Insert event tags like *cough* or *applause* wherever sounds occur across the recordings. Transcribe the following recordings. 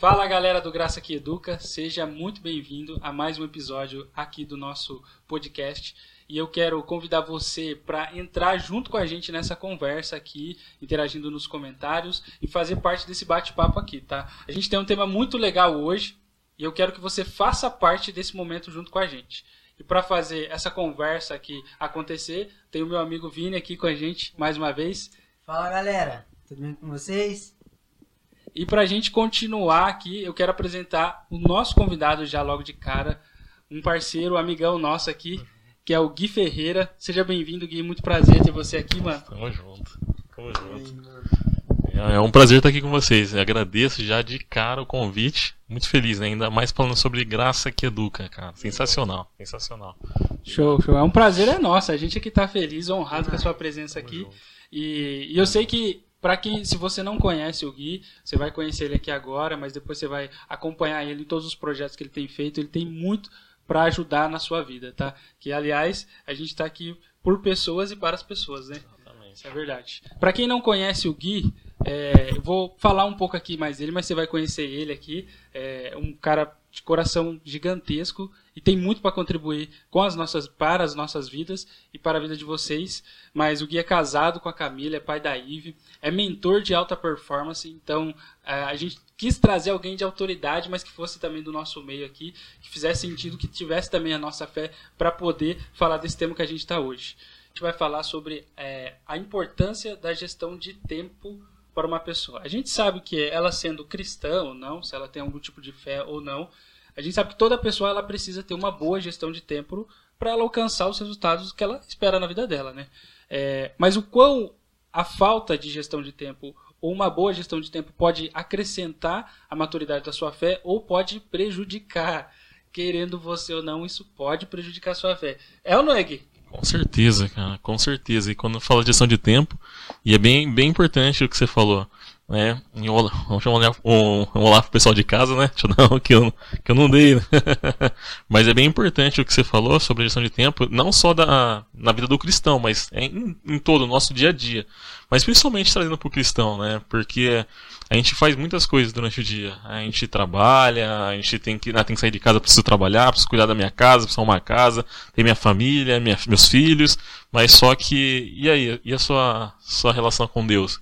Fala galera do Graça que Educa, seja muito bem-vindo a mais um episódio aqui do nosso podcast. E eu quero convidar você para entrar junto com a gente nessa conversa aqui, interagindo nos comentários e fazer parte desse bate-papo aqui, tá? A gente tem um tema muito legal hoje e eu quero que você faça parte desse momento junto com a gente. E para fazer essa conversa aqui acontecer, tem o meu amigo Vini aqui com a gente mais uma vez. Fala galera, tudo bem com vocês? E para a gente continuar aqui, eu quero apresentar o nosso convidado já logo de cara, um parceiro, um amigão nosso aqui, que é o Gui Ferreira. Seja bem-vindo, Gui. Muito prazer ter você aqui, mano. Tamo junto. Tamo junto. É, é um prazer estar aqui com vocês. Eu agradeço já de cara o convite. Muito feliz, né? Ainda mais falando sobre graça que educa, cara. Sensacional, sensacional. Show, show. É um prazer é nosso. A gente aqui tá feliz, honrado com a sua presença aqui. E, e eu sei que para quem, se você não conhece o Gui, você vai conhecer ele aqui agora, mas depois você vai acompanhar ele em todos os projetos que ele tem feito. Ele tem muito para ajudar na sua vida, tá? Que aliás, a gente está aqui por pessoas e para as pessoas, né? Exatamente. Isso é verdade. Para quem não conhece o Gui, é, eu vou falar um pouco aqui mais dele, mas você vai conhecer ele aqui. É um cara de coração gigantesco e tem muito para contribuir com as nossas para as nossas vidas e para a vida de vocês. Mas o Gui é casado com a Camila, é pai da Ive, é mentor de alta performance, então é, a gente quis trazer alguém de autoridade, mas que fosse também do nosso meio aqui, que fizesse sentido, que tivesse também a nossa fé para poder falar desse tema que a gente está hoje. A gente vai falar sobre é, a importância da gestão de tempo para uma pessoa. A gente sabe que ela sendo cristã ou não, se ela tem algum tipo de fé ou não, a gente sabe que toda pessoa ela precisa ter uma boa gestão de tempo para ela alcançar os resultados que ela espera na vida dela, né? É, mas o quão a falta de gestão de tempo ou uma boa gestão de tempo pode acrescentar a maturidade da sua fé ou pode prejudicar. Querendo você ou não, isso pode prejudicar a sua fé. É ou não é, Gui? Com certeza, cara, com certeza. E quando fala de gestão de tempo, e é bem, bem importante o que você falou, né? Vamos chamar um, olá pro pessoal de casa, né? Que eu, que eu não dei, né? *laughs* Mas é bem importante o que você falou sobre a gestão de tempo, não só da, na vida do cristão, mas em, em todo o nosso dia a dia. Mas principalmente trazendo para o cristão, né? Porque a gente faz muitas coisas durante o dia. A gente trabalha, a gente tem que, né, tem que sair de casa, preciso trabalhar, preciso cuidar da minha casa, preciso arrumar casa, tem minha família, minha, meus filhos, mas só que, e aí? E a sua, sua relação com Deus?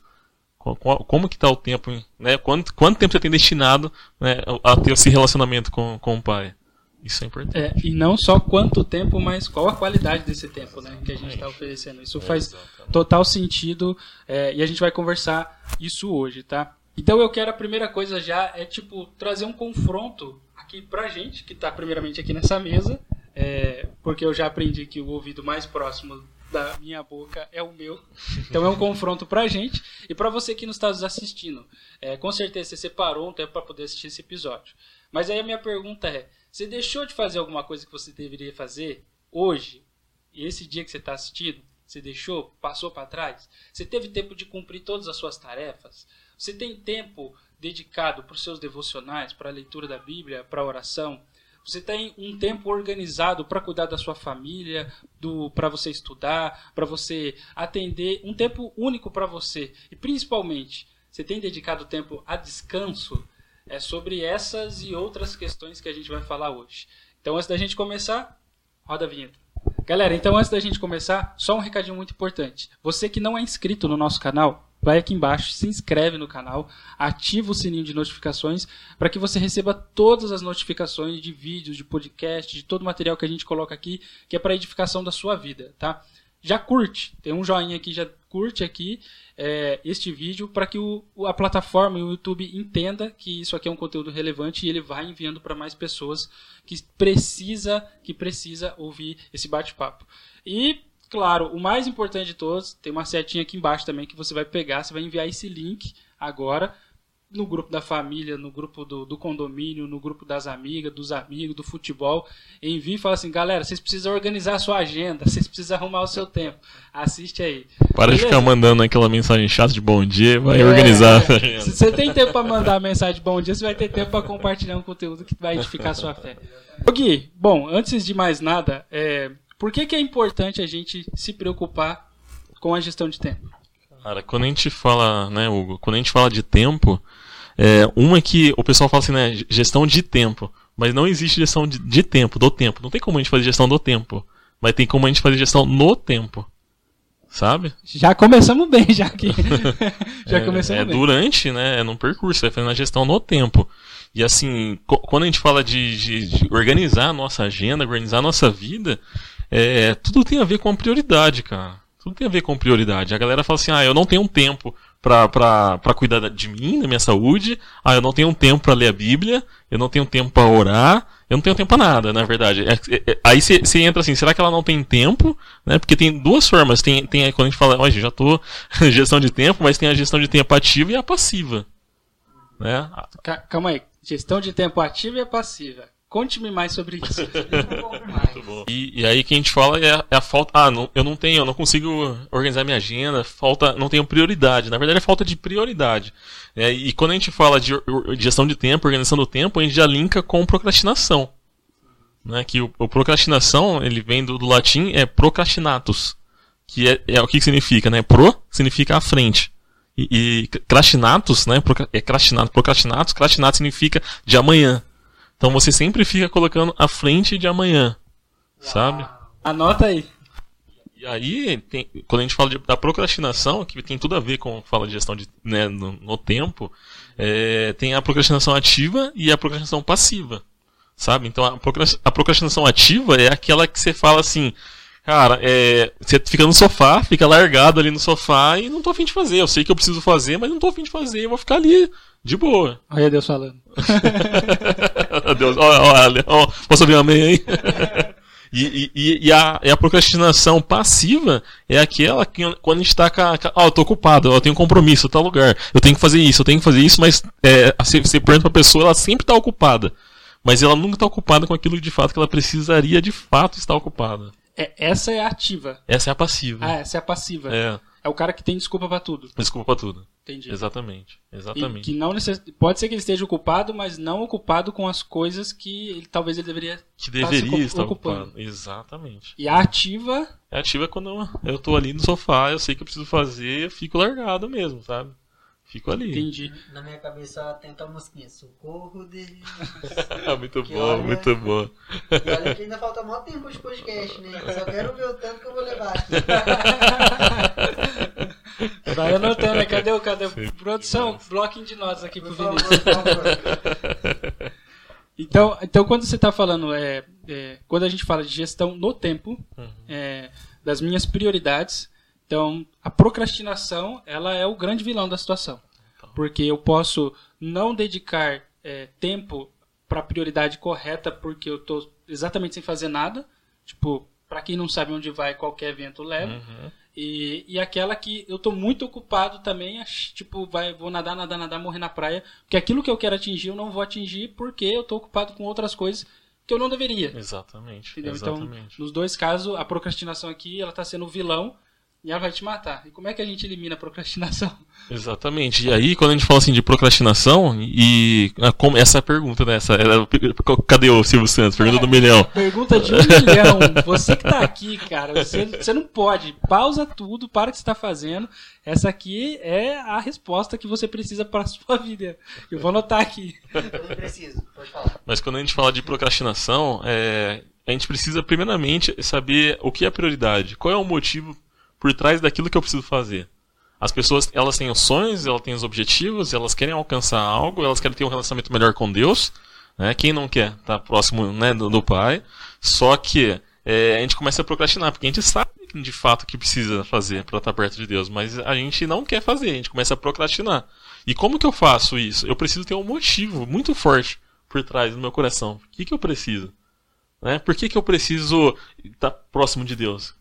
Como que está o tempo, né? Quanto, quanto tempo você tem destinado né, a ter esse relacionamento com, com o Pai? Isso é importante. É, e não só quanto tempo, mas qual a qualidade desse tempo né, que a gente está oferecendo. Isso faz total sentido é, e a gente vai conversar isso hoje, tá? Então eu quero a primeira coisa já é tipo trazer um confronto aqui pra gente, que está primeiramente aqui nessa mesa, é, porque eu já aprendi que o ouvido mais próximo da minha boca é o meu. Então é um confronto pra gente e para você que nos está assistindo. É, com certeza você separou um tempo para poder assistir esse episódio. Mas aí a minha pergunta é: você deixou de fazer alguma coisa que você deveria fazer hoje? E esse dia que você está assistindo, você deixou? Passou para trás? Você teve tempo de cumprir todas as suas tarefas? Você tem tempo dedicado para os seus devocionais, para a leitura da Bíblia, para a oração? Você tem um tempo organizado para cuidar da sua família, do para você estudar, para você atender, um tempo único para você. E principalmente, você tem dedicado tempo a descanso? É sobre essas e outras questões que a gente vai falar hoje. Então, antes da gente começar, roda a vinheta. Galera, então antes da gente começar, só um recadinho muito importante. Você que não é inscrito no nosso canal, vai aqui embaixo, se inscreve no canal, ativa o sininho de notificações para que você receba todas as notificações de vídeos, de podcast, de todo o material que a gente coloca aqui, que é para edificação da sua vida, tá? Já curte, tem um joinha aqui, já curte aqui é, este vídeo para que o, a plataforma e o YouTube entenda que isso aqui é um conteúdo relevante e ele vai enviando para mais pessoas que precisa que precisa ouvir esse bate-papo. E Claro, o mais importante de todos, tem uma setinha aqui embaixo também que você vai pegar, você vai enviar esse link agora no grupo da família, no grupo do, do condomínio, no grupo das amigas, dos amigos, do futebol. Envie e fala assim, galera, vocês precisam organizar a sua agenda, vocês precisam arrumar o seu tempo. Assiste aí. Para Beleza? de ficar mandando aquela mensagem chata de bom dia, vai é, organizar. É. *laughs* Se você tem tempo para mandar a mensagem de bom dia, você vai ter tempo para compartilhar um conteúdo que vai edificar a sua fé. Gui, bom, antes de mais nada, é, por que, que é importante a gente se preocupar com a gestão de tempo? Cara, quando a gente fala, né, Hugo, quando a gente fala de tempo, É, uma que o pessoal fala assim, né? Gestão de tempo. Mas não existe gestão de, de tempo, do tempo. Não tem como a gente fazer gestão do tempo. Mas tem como a gente fazer gestão no tempo. Sabe? Já começamos bem, já que. *laughs* *laughs* já é, começamos é bem. durante, né? É num percurso, vai fazendo a gestão no tempo. E assim, quando a gente fala de, de- de organizar a nossa agenda, organizar a nossa vida, é, tudo tem a ver com a prioridade, cara. Tudo tem a ver com prioridade. A galera fala assim, ah, eu não tenho tempo pra cuidar da- de mim, da minha saúde, ah, eu não tenho tempo pra ler a Bíblia, eu não tenho tempo pra orar, eu não tenho tempo pra nada, na verdade. É- é- é- aí você entra assim, será que ela não tem tempo? Né? Porque tem duas formas. Tem, tem quando a gente fala, olha, já tô *laughs* gestão de tempo, mas tem a gestão de tempo ativa e a passiva. Né? Ca- Calma aí. Gestão de tempo ativa e passiva. Conte-me mais sobre isso. Um pouco mais. E, e aí que a gente fala é a, é a falta. Ah, não, eu não tenho, eu não consigo organizar minha agenda, falta, não tenho prioridade. Na verdade é falta de prioridade. É, e quando a gente fala de or- gestão de tempo, organização do tempo, a gente já linka com procrastinação. Né? Que o, o procrastinação, ele vem do, do latim, é procrastinatus. Que é, é o que, que significa, né? Pro significa à frente. E, e crastinatus, né? É crastinatus, procrastinatus, crastinatus significa de amanhã. Então você sempre fica colocando à frente de amanhã. Sabe? Anota aí. E aí, tem- quando a gente fala de- da procrastinação, que tem tudo a ver com fala de gestão de, né, no, no tempo, é, tem a procrastinação ativa e a procrastinação passiva. Sabe? Então a, procras- a procrastinação ativa é aquela que você fala assim, cara, é, você fica no sofá, fica largado ali no sofá e não tô afim de fazer. Eu sei que eu preciso fazer, mas não tô afim de fazer, eu vou ficar ali de boa. Olha Deus falando. *laughs* Deus, olha, ó, posso ouvir um amém aí? *laughs* E, e- e a, e a procrastinação passiva é aquela que quando a gente tá com Ó, eu tô ocupado, eu tenho um compromisso em tal lugar, eu tenho que fazer isso, eu tenho que fazer isso, mas é, você, você pergunta pra pessoa, ela sempre tá ocupada. Mas ela nunca tá ocupada com aquilo de fato que ela precisaria de fato estar ocupada. É, essa é a ativa. Essa é a passiva. Ah, essa é a passiva. É, É o cara que tem desculpa pra tudo. desculpa pra tudo. Entendi. Exatamente. E Exatamente. que não necess... Pode ser que ele esteja ocupado, mas não ocupado com as coisas que ele- talvez ele deveria. Que tá se deveria estar ocupando. ocupado. Exatamente. E a ativa É ativa quando eu, tô ali no sofá, eu sei que eu preciso fazer, eu fico largado mesmo, sabe? Fico ali. Entendi. Na minha cabeça só tem aquela musiquinha. Socorro Deus. *laughs* muito Que bom, olha- muito bom. E olha que ainda falta maior tempo de podcast, né? Eu só quero ver o tanto que eu vou levar. *laughs* Vai anotando, né? *laughs* Cadê o. Cadê o... Sim. Produção, bloquinho de notas aqui pro Por favor, Vinícius. por favor. Então, então quando você está falando, é, é, quando a gente fala de gestão no tempo, Uhum. é, das minhas prioridades, então a procrastinação ela é o grande vilão da situação, Então. porque eu posso não dedicar é, tempo para a prioridade correta porque eu estou exatamente sem fazer nada, tipo para quem não sabe onde vai qualquer evento leva. Uhum. E, e aquela que eu tô muito ocupado também, tipo, vai, vou nadar, nadar, nadar, morrer na praia. Porque aquilo que eu quero atingir eu não vou atingir porque eu tô ocupado com outras coisas que eu não deveria. Exatamente. Entendeu? Exatamente. Então, nos dois casos, a procrastinação aqui, ela tá sendo vilão e ela vai te matar. E como é que a gente elimina a procrastinação? *laughs* Exatamente. E aí, quando a gente fala assim de procrastinação, e. ah, como- essa é a pergunta, né? Essa, era- cadê o Silvio Santos? Pergunta do milhão. *laughs* Pergunta de um milhão. Você que tá aqui, cara, você, você não pode. Pausa tudo, para o que você tá fazendo. Essa aqui é a resposta que você precisa para *laughs* sua vida. Eu vou anotar aqui. Eu preciso, pode falar. Mas quando a gente fala de procrastinação, é, a gente precisa, primeiramente, saber o que é prioridade. Qual é o motivo por trás daquilo que eu preciso fazer. As pessoas, elas têm os sonhos, elas têm os objetivos, elas querem alcançar algo, elas querem ter um relacionamento melhor com Deus. Né? Quem não quer estar próximo né, do, do Pai. Só que é, a gente começa a procrastinar, porque a gente sabe de fato o que precisa fazer para estar perto de Deus, mas a gente não quer fazer, a gente começa a procrastinar. E como que eu faço isso? Eu preciso ter um motivo muito forte por trás do meu coração. O que, que eu preciso? Né? Por que, que eu preciso estar próximo de Deus?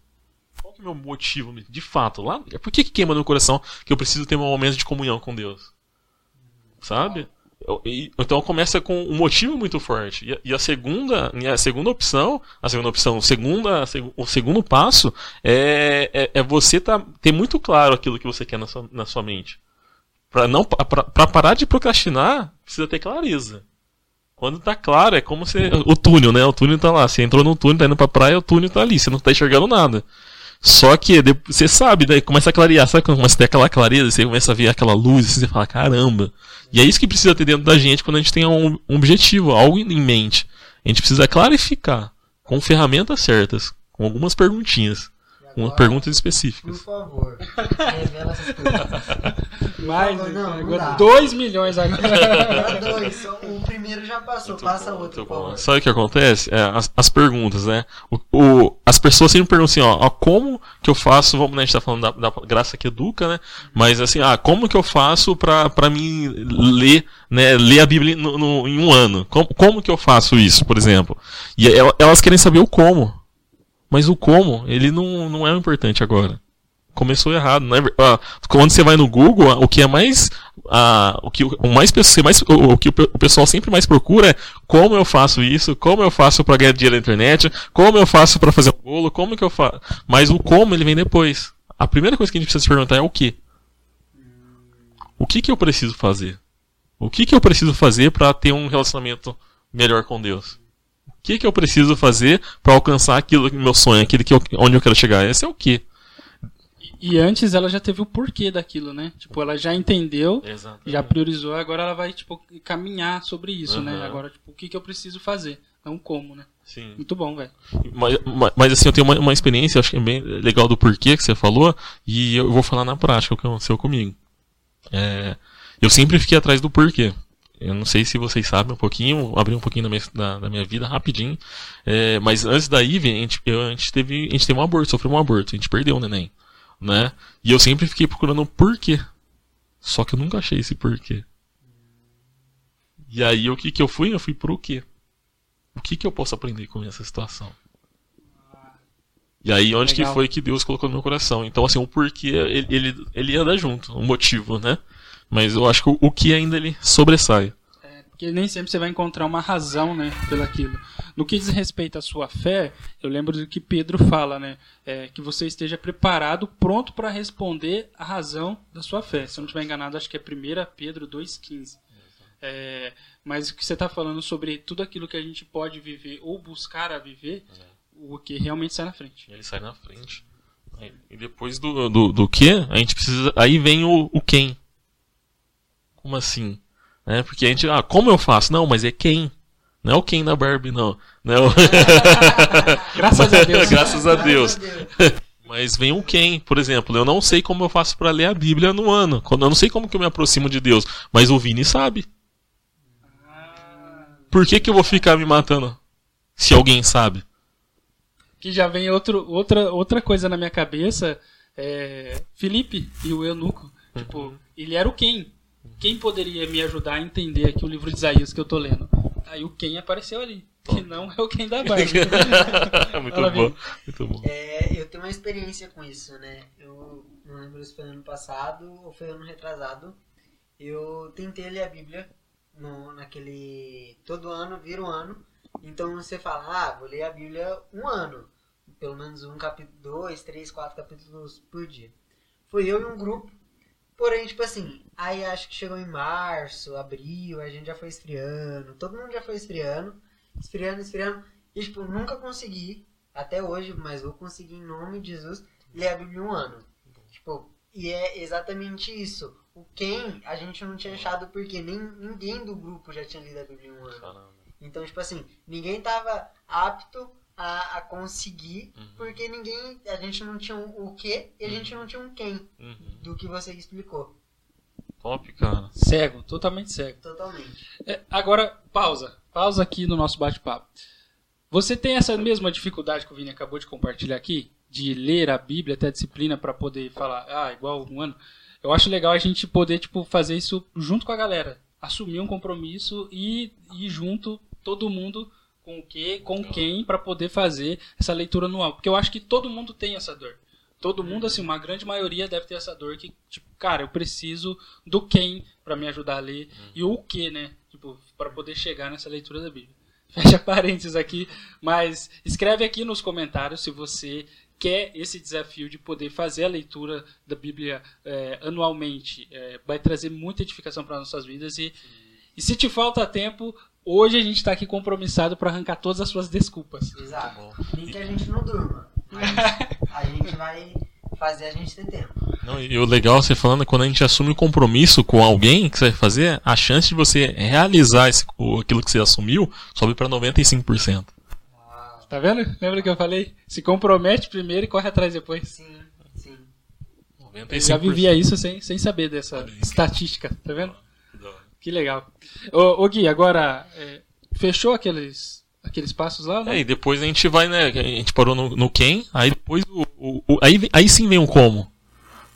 Que é o meu motivo, de fato? Lá, por que, que queima no meu coração que eu preciso ter um momento de comunhão com Deus? Sabe? Eu- e- Então começa com um motivo muito forte. E a, e a segunda, a segunda opção, a segunda opção, segunda, seg- o segundo passo é, é, é você tá, ter muito claro aquilo que você quer na sua, na sua mente. Pra não pra parar de procrastinar, precisa ter clareza. Quando tá claro, é como se. O túnel, né? O túnel tá lá. Você entrou no túnel, tá indo pra praia, o túnel tá ali. Você não tá enxergando nada. Só que você sabe, daí começa a clarear, sabe quando começa a ter aquela clareza, você começa a ver aquela luz, e você fala, caramba. E é isso que precisa ter dentro da gente quando a gente tem um, um objetivo, algo em mente. A gente precisa clarificar com ferramentas certas, com algumas perguntinhas, com perguntas Por específicas. favor, revela essas coisas. Mais, Não, não agora dá. 2 milhões agora. Agora dois, só o primeiro já passou, passa outro, Muito por bom. favor. Sabe o que acontece? É, as, as perguntas, né? O, o- as pessoas sempre perguntam assim, ó, ó, como que eu faço, vamos, né, a gente tá falando da, da graça que educa, né? Mas assim, ah, como que eu faço pra, pra mim ler, né, ler a Bíblia no- no- em um ano? Como, como que eu faço isso, por exemplo? E el- elas querem saber o como. Mas o como, ele não, não é importante agora. Começou errado, né? Ah, quando você vai no Google, o que é mais. ah, o que o mais, mais o, o que o pessoal sempre mais procura é como eu faço isso, como eu faço para ganhar dinheiro na internet, como eu faço para fazer um bolo, como que eu faço. Mas o como ele vem depois. A primeira coisa que a gente precisa se perguntar é o que. O que que eu preciso fazer? O que que eu preciso fazer para ter um relacionamento melhor com Deus? O que que eu preciso fazer para alcançar aquilo que meu sonho, aquilo que eu, onde eu quero chegar? Esse é o que. E antes ela já teve o porquê daquilo, né? Tipo, ela já entendeu, já priorizou, agora ela vai, tipo, caminhar sobre isso, né? Aham. Agora, tipo, o que, que eu preciso fazer? Não como, né? Sim. Muito bom, velho. Mas, mas- mas, assim, eu tenho uma, uma experiência, acho que é bem legal do porquê que você falou, e eu vou falar na prática o que aconteceu comigo. É, eu sempre fiquei atrás do porquê. Eu não sei se vocês sabem um pouquinho, vou abrir um pouquinho da minha, da, da minha vida rapidinho. É, mas antes da Ivy, a gente, eu- a gente teve, a gente teve um aborto, sofreu um aborto, a gente perdeu o neném. Né? E eu sempre fiquei procurando um porquê. Só que eu nunca achei esse porquê. E aí o que que eu fui? Eu fui pro quê? O que que eu posso aprender com essa situação? E aí onde que Legal. foi que Deus colocou no meu coração? Então assim, o porquê ele, ele, ele anda junto, o motivo, né? Mas eu acho que o, que ainda ele sobressai. Porque nem sempre você vai encontrar uma razão, né, pelo aquilo. No que diz respeito à sua fé, eu lembro do que Pedro fala, né, é, que você esteja preparado, pronto para responder a razão da sua fé. Se eu não estiver enganado, acho que é 1 Pedro 2,15. É, mas o que você está falando sobre tudo aquilo que a gente pode viver ou buscar a viver, o que realmente sai na frente. Ele sai na frente. E depois do, do, do que, a gente precisa. Aí vem o, o quem. Como assim? Né? Porque a gente. Ah, como eu faço? Não, mas é quem. Não é o quem da Barbie, não. não é o... Graças a Deus. *laughs* Graças a Deus. Graças a Deus. Mas vem o quem, por exemplo, eu não sei como eu faço para ler a Bíblia no ano. Quando eu não sei como que eu me aproximo de Deus, mas o Vini sabe. Por que que eu vou ficar me matando? Se alguém sabe. Que já vem outro, outra, outra coisa na minha cabeça. É, Felipe e o eunuco. Tipo, ele era o quem? Quem poderia me ajudar a entender aqui o livro de Isaías que eu tô lendo? Aí o quem apareceu ali. Que não é o quem da Barbie. *laughs* muito bom. Muito bom. É, eu tenho uma experiência com isso, né? Eu não lembro se foi ano passado ou foi ano retrasado. Eu tentei ler a Bíblia no, naquele. Todo ano vira um ano. Então você fala, ah, vou ler a Bíblia um ano. Pelo menos um capítulo, dois, três, quatro capítulos por dia. Foi eu e um grupo. Porém, tipo assim, aí acho que chegou em março, abril, a gente já foi esfriando. Todo mundo já foi esfriando. Esfriando, esfriando. E, tipo, nunca consegui até hoje, mas vou conseguir em nome de Jesus ler a Bíblia um ano. Tipo, e é exatamente isso. O quem a gente não tinha achado porque nem ninguém do grupo já tinha lido a Bíblia em um ano. Então, tipo assim, ninguém tava apto a, a conseguir Uhum. porque ninguém. A gente não tinha um o que e a gente não tinha um quem Uhum. do que você explicou. Top, cara. cego, totalmente cego. Totalmente. É, agora, pausa. Pausa aqui no nosso bate-papo. Você tem essa mesma dificuldade que o Vini acabou de compartilhar aqui? De ler a Bíblia, até a disciplina para poder falar, ah, igual um ano. Eu acho legal a gente poder, tipo, fazer isso junto com a galera. Assumir um compromisso e ir junto, todo mundo, com o quê, com quem, para poder fazer essa leitura anual. Porque eu acho que todo mundo tem essa dor. Todo mundo, assim, uma grande maioria deve ter essa dor que, tipo, cara, eu preciso do quem para me ajudar a ler e o que, né? Tipo, para poder chegar nessa leitura da Bíblia. *laughs* Fecha parênteses aqui, mas escreve aqui nos comentários se você quer esse desafio de poder fazer a leitura da Bíblia é, anualmente. É, vai trazer muita edificação para nossas vidas e, e se te falta tempo, hoje a gente está aqui compromissado para arrancar todas as suas desculpas. Exato. Nem que a gente não durma. Mas a gente vai fazer a gente ter tempo. Não, e o legal você falando é quando a gente assume um compromisso com alguém que você vai fazer, a chance de você realizar esse, aquilo que você assumiu sobe para 95%. Tá vendo? Lembra que eu falei? Se compromete primeiro e corre atrás depois. Sim, sim. 95%. Eu já vivia isso sem, sem saber dessa estatística, tá vendo? Que legal. Ô, ô Gui, agora, é, fechou aqueles, aqueles passos lá, né? É, e depois a gente vai, né? A gente parou no, no quem, aí depois o, o- o- aí, aí sim vem o como.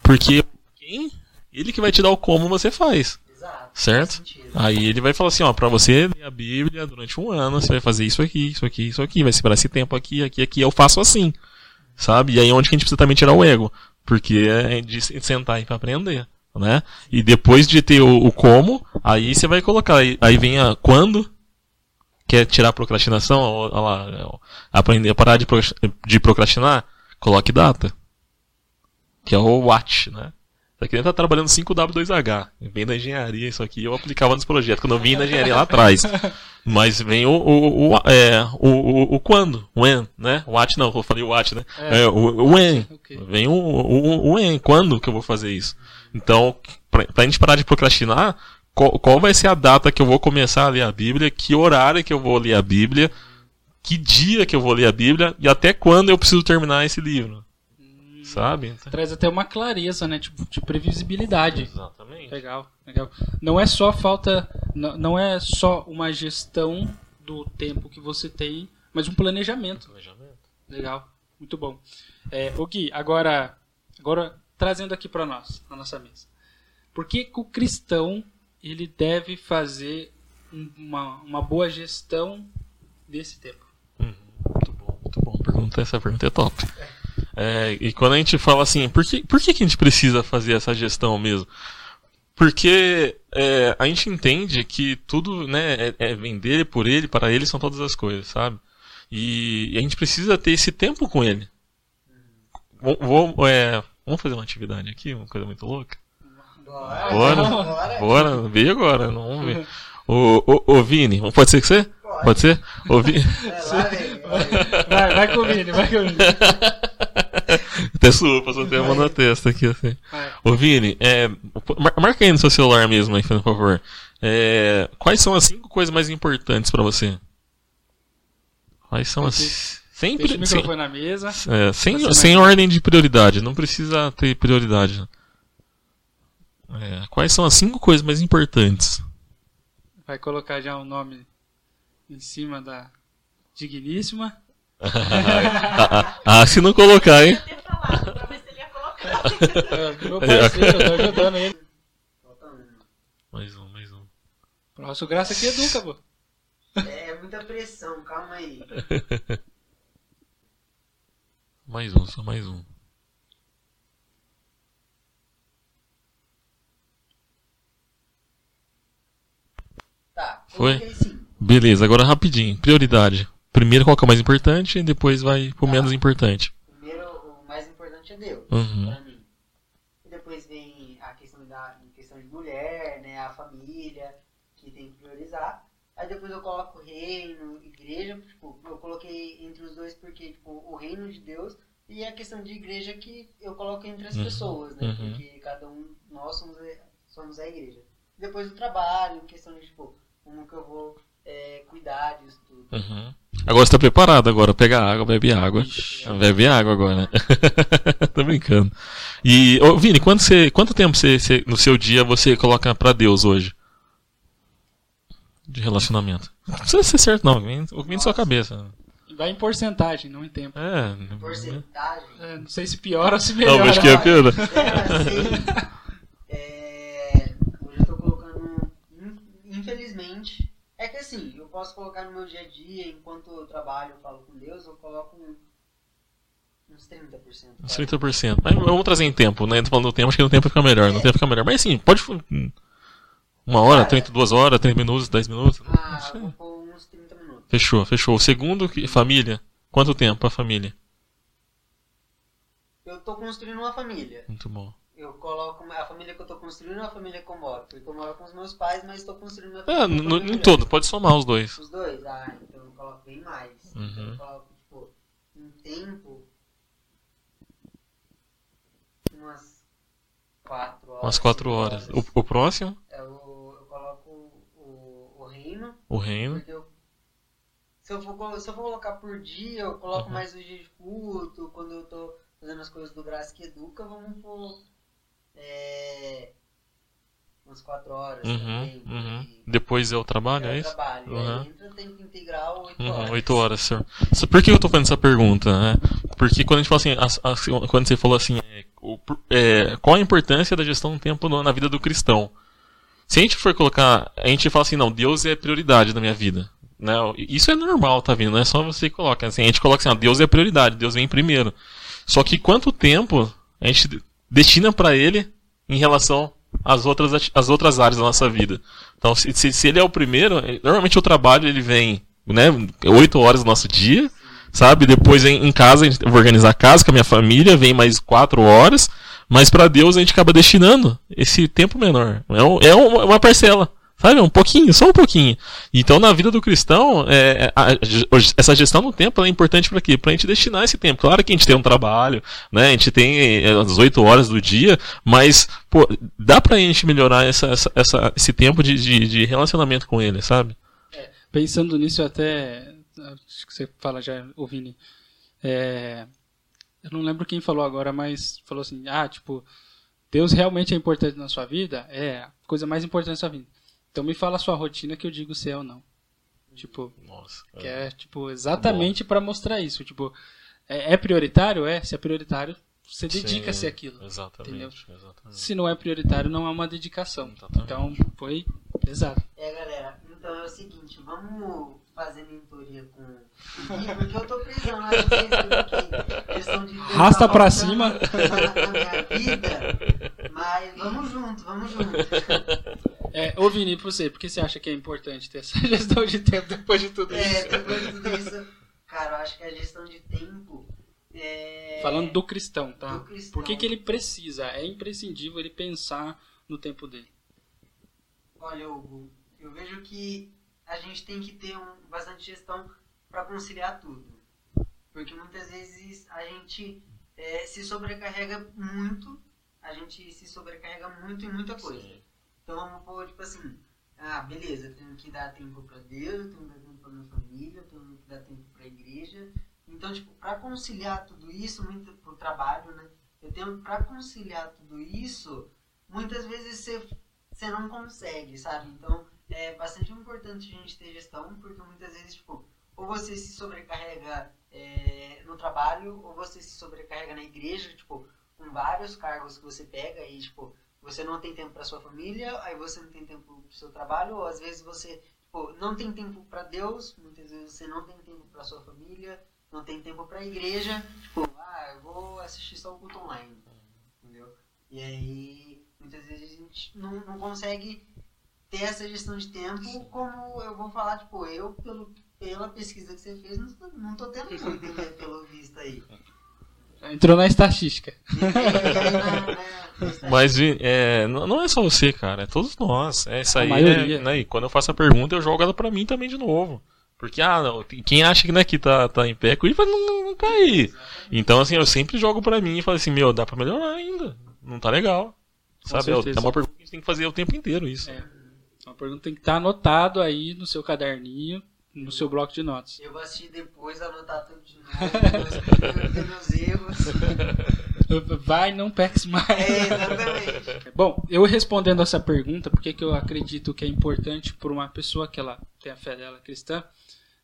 Porque o quem, ele que vai te dar o como você faz. Exato. Certo? Aí ele vai falar assim, ó, pra você ler a Bíblia durante um ano, você vai fazer isso aqui, isso aqui, isso aqui, vai separar esse tempo aqui, aqui, aqui, eu faço assim. Sabe? E aí é onde que a gente precisa também tirar o ego. Porque é de se- sentar e pra aprender. Né? E depois de ter o, o como, aí você vai colocar. Aí, aí vem a quando. Quer tirar a procrastinação? Ó, lá, aprender a parar de, de procrastinar? Coloque data. Que é o what, né? Isso aqui tá trabalhando 5W2H. Vem da engenharia isso aqui, eu aplicava nos projetos, quando eu vim na engenharia lá atrás. *laughs* Mas vem o, o, o, é, o, o, o quando, when, né? What não, eu falei o what, né? É. É, o, when. Ok. Vem o, o, o when, quando que eu vou fazer isso? Então, pra, pra gente parar de procrastinar, qual, qual vai ser a data que eu vou começar a ler a Bíblia, que horário que eu vou ler a Bíblia, que dia que eu vou ler a Bíblia e até quando eu preciso terminar esse livro. Sabe? Traz até uma clareza, né? Tipo, de previsibilidade. Exatamente. Legal, legal. Não é só falta. Não, não é só uma gestão do tempo que você tem, mas um planejamento. Legal, muito bom. É, ô Gui, agora, agora trazendo aqui para nós, na nossa mesa. Por que, que o cristão ele deve fazer um- uma, uma boa gestão desse tempo? Muito bom, muito bom. Pergunta, essa pergunta é top. É, e quando a gente fala assim, por que, por que, que a gente precisa fazer essa gestão mesmo? Porque é, a gente entende que tudo né, é, é vem dele, por ele, para ele são todas as coisas, sabe? E, e a gente precisa ter esse tempo com ele. Vou, vou, é, vamos fazer uma atividade aqui, uma coisa muito louca? Bora. Bora, Bora. bora, veio agora, não vamos ver. Ô, ô, ô Vini, pode ser que você? Pode. Pode ser? Ô, Vini. É, lá vem. Vai, vai com o Vini, vai com o Vini. *laughs* Até suou, passou até a mão na testa aqui, assim. Vai. Ô Vini, é, mar- marca aí no seu celular mesmo, aí, por favor. É, quais são as cinco coisas mais importantes pra você? Quais são as. Sem, Deixa o pri- sem, microfone na mesa. é, sem, Você sem vai- ordem de prioridade, não precisa ter prioridade. É, quais são as cinco coisas mais importantes? Vai colocar já o nome em cima da digníssima. *laughs* ah, se não colocar, hein? *laughs* É, meu parceiro, eu tô ajudando ele. Mais um, mais um. Nosso graça aqui educa, pô. É muita pressão, calma aí. *laughs* Mais um, só mais um. Tá, Foi? sim. Beleza, agora rapidinho. Prioridade. Primeiro qual que é o mais importante e depois vai pro Tá. menos importante. Primeiro, o mais importante é Deus, Uhum. pra mim. E depois vem a questão da em questão de mulher, né, a família, que tem que priorizar. Aí depois eu coloco reino, igreja, tipo, eu coloquei entre os dois porque, tipo, o reino de Deus e a questão de igreja que eu coloco entre as Uhum, pessoas, né, uhum. porque cada um, nós somos, a- somos a igreja. Depois o trabalho, questão de, tipo, como que eu vou é, cuidar disso tudo. Uhum. Agora você tá preparado agora. Pega água, bebe água. Ixi. Bebe água agora. *laughs* Tô brincando. E, ô, Vini, quanto, você, quanto tempo você, você- no seu dia você coloca pra Deus hoje? De relacionamento. Não precisa ser certo, não. Vem, vem da sua cabeça. Vai em porcentagem, não em tempo. É. Porcentagem. É, não sei se piora ou se melhora. Não, acho que é pior. É, assim, é, hoje eu tô colocando, in- infelizmente, é que assim, eu posso colocar no meu dia a dia, enquanto eu trabalho, eu falo com Deus, eu coloco um- uns 30%. Uns sabe? 30%. Mas vamos trazer em tempo, né? Tô falando do tempo, acho que no tempo fica melhor. No tempo fica melhor. Mas assim, pode. Uma hora, 30, duas horas, 3 minutos, 10 minutos? Ah, não uns 30 minutos. Fechou, fechou. O segundo, família? Quanto tempo a família? Eu tô construindo uma família. Muito bom. Eu coloco a família que eu tô construindo é a família que eu moro. Porque eu moro com os meus pais, mas estou construindo uma é, família. É, no, em todo, pode somar os dois. Os dois? Ah, então eu coloco bem mais. Uhum. Então eu coloco, tipo, um tempo. Umas 4 horas. Umas 4 horas. horas. O, o próximo? É o o reino. eu, se, eu for, se eu for colocar por dia, eu coloco Uhum. mais o dia de culto, quando eu tô fazendo as coisas do Graça que Educa, vamos por é, umas quatro horas Uhum, também. uhum. e- Depois é o trabalho, é é o isso? trabalho. Uhum. Entra tempo integral, oito Uhum, horas. oito horas, senhor. Por que eu tô fazendo essa pergunta, né? Porque quando a gente fala assim, as- as- quando você falou assim, é, é, qual a importância da gestão do tempo na vida do cristão? Se a gente for colocar, a gente fala assim, não, Deus é prioridade na minha vida. Né? Isso é normal, tá vendo? Não é só você que coloca. Assim, a gente coloca assim, ó, Deus é prioridade, Deus vem primeiro. Só que quanto tempo a gente destina para Ele em relação às outras, às outras áreas da nossa vida? Então, se, se, se Ele é o primeiro, eh, normalmente o trabalho ele vem, né, oito horas do nosso dia, sabe? Depois em, em casa, a eu vou organizar a casa com a minha família, vem mais quatro horas, mas para Deus a gente acaba destinando esse tempo menor. É, um- é uma, parcela. Sabe? Um pouquinho, só um pouquinho. Então, na vida do cristão, é, a- a- essa gestão do tempo é importante para quê? Para a gente destinar esse tempo. Claro que a gente tem um trabalho, né? A gente tem é, as oito horas do dia, mas, pô, dá pra gente melhorar essa, essa, essa- esse tempo de, de, de relacionamento com ele, sabe? Pensando nisso, eu até. Acho que você fala já, ô Vini. É, eu não lembro quem falou agora, mas falou assim: ah, tipo, Deus realmente é importante na sua vida? É, a coisa mais importante na sua vida. Então me fala a sua rotina que eu digo se é ou não. Tipo, Nossa. que é, tipo, exatamente pra mostrar isso. Tipo, é, é prioritário? É. Se é prioritário, você dedica-se àquilo. Exatamente. entendeu? exatamente. Se não é prioritário, não é uma dedicação. Exatamente. Então, foi exato. É, galera, então é o seguinte, vamos fazer mentoria com o Gui, porque eu tô precisando, acho que que questão de... Rasta pra cima. *laughs* Na, minha vida, mas vamos junto, vamos junto. É, ô Vini, pra você, por que você acha que é importante ter essa *laughs* gestão de tempo depois de tudo É, isso? depois de tudo isso, cara, eu acho que a gestão de tempo é... Falando do cristão, tá? Do cristão. Por que, que ele precisa? É imprescindível ele pensar no tempo dele. Olha, Hugo, eu vejo que a gente tem que ter um, bastante gestão para conciliar tudo. Porque muitas vezes a gente é, se sobrecarrega muito, a gente se sobrecarrega muito em muita coisa. Sim. Então vamos pôr, tipo assim, ah, beleza, eu tenho que dar tempo para Deus, eu tenho que dar tempo para minha família, eu tenho que dar tempo para a igreja. Então, tipo, para conciliar tudo isso, muito pro trabalho, né? Eu tenho para conciliar tudo isso, muitas vezes você, você não consegue, sabe? Então, é bastante importante a gente ter gestão, porque muitas vezes, tipo, ou você se sobrecarrega é, no trabalho, ou você se sobrecarrega na igreja, tipo, com vários cargos que você pega e, tipo, você não tem tempo para sua família, aí você não tem tempo para seu trabalho, ou às vezes você tipo, não tem tempo para Deus, muitas vezes você não tem tempo para sua família, não tem tempo para a igreja, tipo, ah, eu vou assistir só o culto online, entendeu? E aí, muitas vezes a gente não, não consegue ter essa gestão de tempo, como eu vou falar, tipo, eu, pelo, pela pesquisa que você fez, não, tô- não tô tendo muito, né, *laughs* pelo visto aí. Entrou na estatística. Aí, na- na- Mas é, não não é só você, cara, é todos nós. É isso aí, maioria. né, quando eu faço a pergunta, eu jogo ela pra mim também de novo. Porque, ah, não, quem acha que, né, que tá, tá em pé, cuida pra não, não, não cair. Então, assim, eu sempre jogo pra mim e falo assim, meu, dá pra melhorar ainda. Não tá legal. Sabe? É uma pergunta que a gente tem que fazer o tempo inteiro, isso. É. Uma pergunta tem que estar anotado aí no seu caderninho, no seu bloco de notas. Eu vou assistir depois, anotar tudo de novo, *laughs* meus erros. *laughs* Vai, não peques mais. É, exatamente. *laughs* Bom, eu respondendo essa pergunta, porque que eu acredito que é importante para uma pessoa que ela tem a fé dela cristã,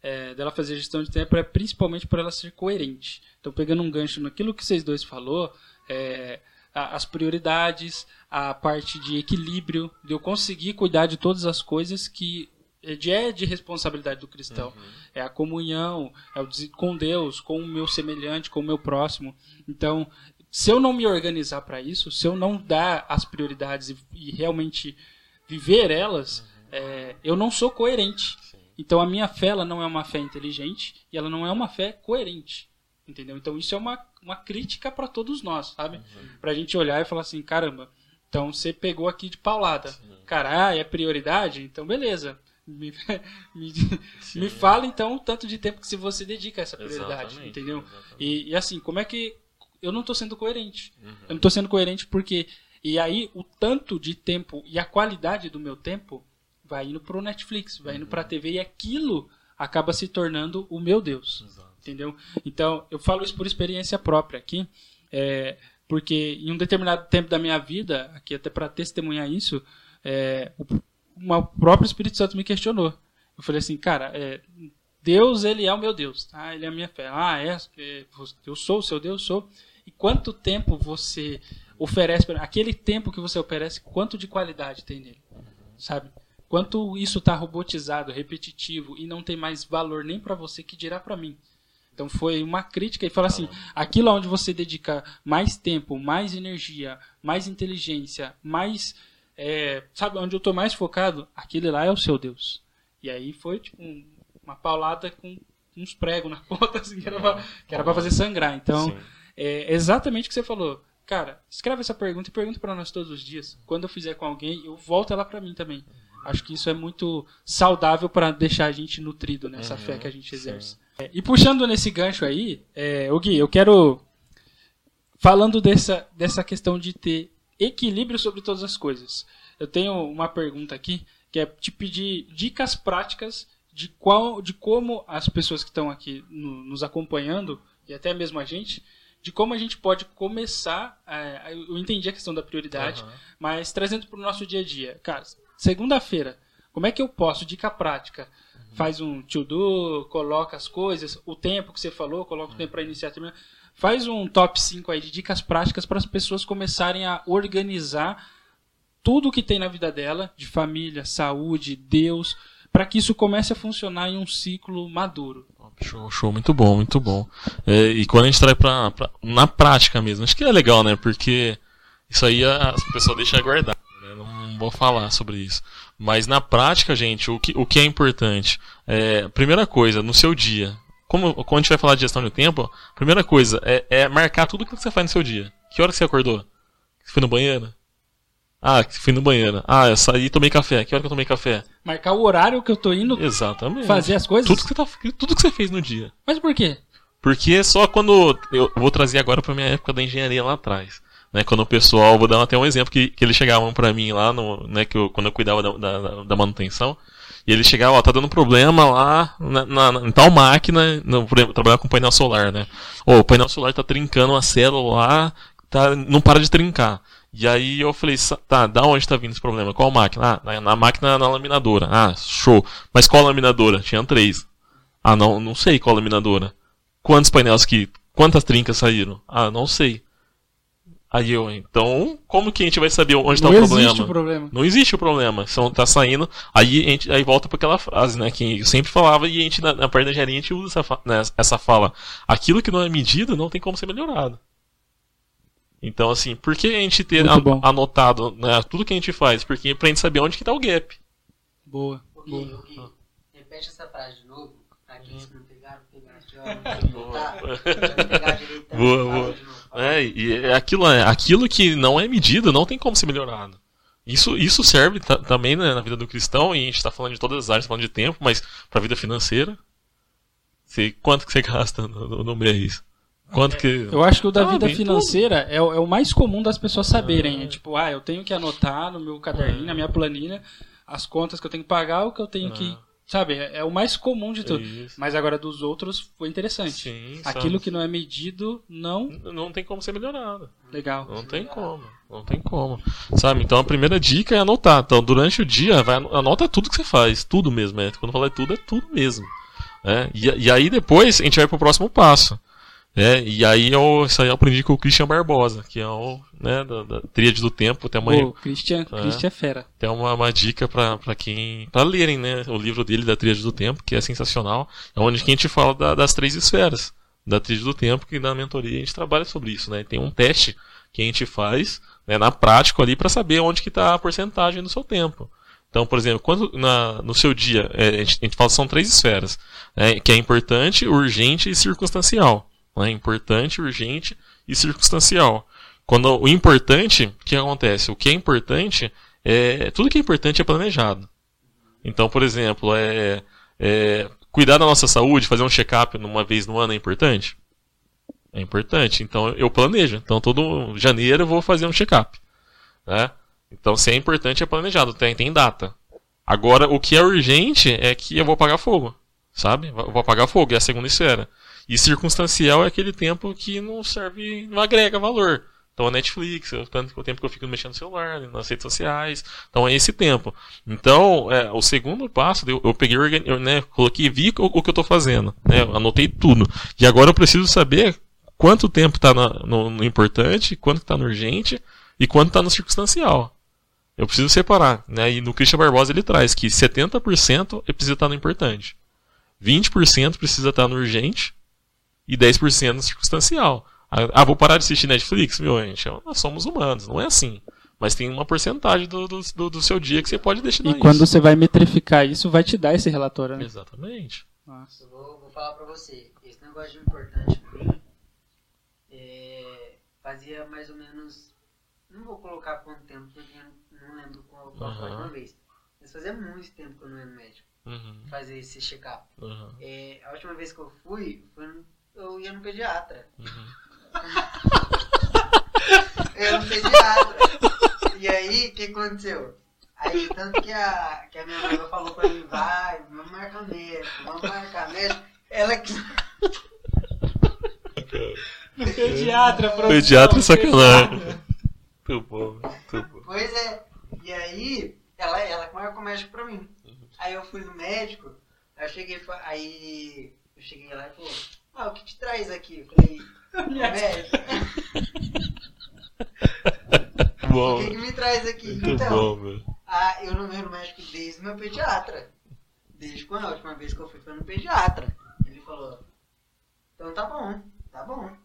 é, dela fazer gestão de tempo, é principalmente por ela ser coerente. Então, pegando um gancho naquilo que vocês dois falou, é, a- as prioridades, a parte de equilíbrio, de eu conseguir cuidar de todas as coisas que é de, é de responsabilidade do cristão. É a comunhão, é o com Deus, com o meu semelhante, com o meu próximo. Então, se eu não me organizar para isso, se eu não dar as prioridades e, e realmente viver elas, é, eu não sou coerente. Então, a minha fé ela não é uma fé inteligente e ela não é uma fé coerente. Entendeu? Então, isso é uma, uma crítica para todos nós, sabe? Pra gente olhar e falar assim: caramba, então você pegou aqui de paulada. Cara, ah, é prioridade? Então, beleza. Me, *laughs* me, me fala então o tanto de tempo que se você dedica a essa prioridade, Exatamente, entendeu? exatamente. E, e assim, como é que eu não tô sendo coerente? Uhum. Eu não tô sendo coerente porque E aí o tanto de tempo e a qualidade do meu tempo vai indo pro Netflix, vai indo pra TV e aquilo acaba se tornando o meu Deus. Exato. Entendeu? Então, eu falo isso por experiência própria aqui, é, porque em um determinado tempo da minha vida, aqui até para testemunhar isso, é, o, o próprio Espírito Santo me questionou. Eu falei assim, cara, é, Deus, ele é o meu Deus, tá? Ele é a minha fé. Ah, é? é, Eu sou o seu Deus, sou. E quanto tempo você oferece aquele tempo que você oferece, quanto de qualidade tem nele? Sabe? Quanto isso está robotizado, repetitivo e não tem mais valor nem para você que dirá para mim. Então foi uma crítica e fala assim, aquilo onde você dedica mais tempo, mais energia, mais inteligência, mais é, sabe onde eu estou mais focado, aquele lá é o seu Deus. E aí foi tipo um- uma paulada com uns pregos na *laughs* ponta assim, que era pra, que era pra fazer sangrar. Então Sim. é exatamente o que você falou. Cara, escreve essa pergunta e pergunta pra nós todos os dias. Quando eu fizer com alguém, eu volto ela pra mim também. Acho que isso é muito saudável pra deixar a gente nutrido nessa Uhum, fé que a gente exerce. É, e puxando nesse gancho aí, é, ô Gui, eu quero. Falando dessa, dessa questão de ter equilíbrio sobre todas as coisas. Eu tenho uma pergunta aqui que é te pedir dicas práticas de, qual, de como as pessoas que estão aqui no- nos acompanhando, e até mesmo a gente, de como a gente pode começar. é, eu entendi a questão da prioridade, Aham. mas trazendo para o nosso dia a dia. Cara, segunda-feira, como é que eu posso, dica prática? Faz um to-do, coloca as coisas, o tempo que você falou, coloca o tempo para iniciar terminar. Faz um top 5 aí de dicas práticas para as pessoas começarem a organizar tudo o que tem na vida dela, de família, saúde, Deus, para que isso comece a funcionar em um ciclo maduro. Show, show, muito bom, muito bom. É, e quando a gente traz pra, pra- na prática mesmo, acho que é legal, né? Porque isso aí a, as pessoas deixam guardado, né? Não vou falar sobre isso. Mas na prática, gente, o que, o que é importante? É, primeira coisa, no seu dia. Como, quando a gente vai falar de gestão de tempo, primeira coisa é, é marcar tudo o que você faz no seu dia. Que hora que você acordou? Você foi no banheiro? Ah, fui no banheiro. Ah, eu saí e tomei café. Que hora que eu tomei café? Marcar o horário que eu tô indo Exatamente. fazer as coisas? Tudo que você, tá, tudo que você fez no dia. Mas por quê? Porque só quando. Eu vou trazer agora pra minha época da engenharia lá atrás. Né, quando o pessoal, vou dar até um exemplo que, que eles chegavam pra mim lá, no, né, que eu, quando eu cuidava da, da, da manutenção, e eles chegavam, ó, tá dando problema lá na, na, na- em tal máquina, no, trabalhar com painel solar, né? Ô, o painel solar tá trincando uma célula lá, tá, não para de trincar. E aí eu falei, "Sa- tá, da onde tá vindo esse problema? Qual máquina? Ah, na, na máquina na laminadora. Ah, show. Mas qual laminadora? Tinha três. Ah, não, não sei qual laminadora. Quantos painéis que. Quantas trincas saíram? Ah, não sei. Aí eu, então, como que a gente vai saber onde não está o existe problema? o problema. Não existe o problema. São, tá saindo. Aí, a gente, aí volta para aquela frase, né? Que eu sempre falava e a gente, na, na parte da engenharia, a gente usa essa, né, essa fala. Aquilo que não é medido não tem como ser melhorado. Então, assim, por que a gente ter bom. anotado né, tudo que a gente faz? Porque pra gente saber onde que tá o gap. Boa. Gui, boa. Gui, repete essa frase de novo. Pra aqueles que não pegaram, pegaram. Se não tá, Boa, boa. É, e é aquilo, é, aquilo que não é medido não tem como ser melhorado. Isso, isso serve ta- também né, na vida do cristão, e a gente está falando de todas as áreas, falando de tempo, mas para a vida financeira, você, quanto que você *laughs* gasta no, no, no mês? Quanto que. Eu acho que o da Ah, vida financeira é, o- é o mais comum das pessoas saberem. É tipo, ah, eu tenho que anotar no meu caderninho, na minha planilha, as contas que eu tenho que pagar, o que eu tenho que. Sabe? É, é o mais comum de tudo. Isso. Mas agora dos outros foi interessante. Sim, Aquilo sabe? que não é medido, não. Não tem como ser melhorado. Legal. Não tem como. Não tem como. Sabe? Então a primeira dica é anotar. Então durante o dia, vai, anota tudo que você faz. Tudo mesmo. É. Quando eu falar tudo, é tudo mesmo. É. E, e aí depois a gente vai pro próximo passo. É, e aí eu, isso aí eu aprendi com o Christian Barbosa, que é o, né, da, da Tríade do Tempo, tem uma, Pô, Christian, É. Christian é fera. tem uma, uma dica pra pra quem, pra lerem, né, o livro dele da Tríade do Tempo, que é sensacional, é onde a gente fala da- das três esferas da Tríade do Tempo, que na mentoria a gente trabalha sobre isso, né, tem um teste que a gente faz, né, na prática ali para saber onde que tá a porcentagem do seu tempo. Então, por exemplo, quando na, no seu dia, é, a, gente, a gente fala que são três esferas, né, que é importante, urgente e circunstancial. Né, importante, urgente e circunstancial. Quando o importante, o que acontece? O que é importante, é, tudo que é importante é planejado. Então, por exemplo, é, é, cuidar da nossa saúde, fazer um check-up uma vez no ano é importante? É importante. Então eu planejo. Então todo janeiro eu vou fazer um check-up. Né? Então, se é importante, é planejado, tem, tem data. Agora, o que é urgente é que eu vou apagar fogo, sabe? Eu vou apagar fogo, é a segunda esfera. E circunstancial é aquele tempo que não serve, não agrega valor. Então a Netflix, tanto o tempo que eu fico mexendo no celular, nas redes sociais. Então é esse tempo. Então, é, o segundo passo, eu, eu peguei, eu, né, coloquei, vi o, o que eu estou fazendo, né, anotei tudo. E agora eu preciso saber quanto tempo está no, no, importante, quanto está no urgente e quanto está no circunstancial. Eu preciso separar. Né? E no Christian Barbosa ele traz que 70% precisa estar no importante, 20% precisa estar no urgente e 10% no circunstancial. Ah, vou parar de assistir Netflix? Meu, gente, nós somos humanos, não é assim. Mas tem uma porcentagem do, do, do seu dia que você pode deixar E quando você vai metrificar isso, vai te dar esse relatório, né? Exatamente. Nossa. Eu vou, vou falar pra você. Esse negócio de importante pra mim é, fazia mais ou menos. Não vou colocar quanto tempo, porque não lembro qual, qual uhum. foi uma vez. Mas fazia muito tempo que eu não ia no médico. Uhum. Fazer esse check-up. Uhum. É, a última vez que eu fui, foi no, eu ia no pediatra. Uhum. Eu não pediatra. E aí, o que aconteceu? Aí, tanto que a, que a minha mãe falou pra mim, vai, vamos marcar mesmo, vamos marcar mesmo. Ela que. Pediatra, professor. Pediatra é sacanagem. Muito bom, muito bom. Pois é. E aí, ela, ela marcou o médico pra mim. Aí eu fui no médico, aí eu cheguei, aí eu cheguei lá e falou, ah, o que te traz aqui? Eu falei, *laughs* bom. O que, que, me traz aqui? Muito então, bom, ah, eu não vejo médico desde meu pediatra. Desde quando a última vez que eu fui foi no pediatra. Ele falou, então tá bom, tá bom.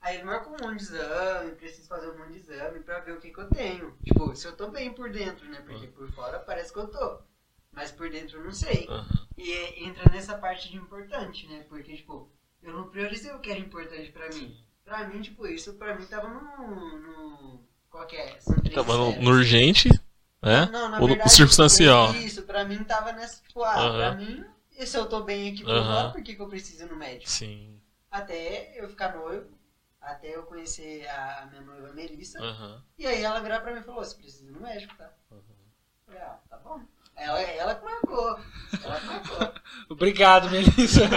Aí ele marcou um monte de exame, preciso fazer um monte de exame pra ver o que, que eu tenho. Tipo, se eu tô bem por dentro, né? Porque por fora parece que eu tô. Mas por dentro eu não sei. Uhum. E entra nessa parte de importante, né? Porque, tipo, eu não priorizei o que era importante pra mim. Pra mim, tipo, isso pra mim tava no. no qual que é? Tava no, no, urgente, né? Não, na Ou verdade, no circunstancial. Isso, pra mim tava nessa, tipo, ah, uhum. pra mim, se eu tô bem aqui por uhum. fora, por que, que eu preciso ir no médico? Sim. Até eu ficar noivo, até eu conhecer a, minha noiva Melissa, uhum. e aí ela virar pra mim e falou, você precisa ir no médico, tá? Uhum. Eu falei, ah, tá bom. Ela, ela que marcou. Ela que marcou. *laughs* Obrigado, Melissa.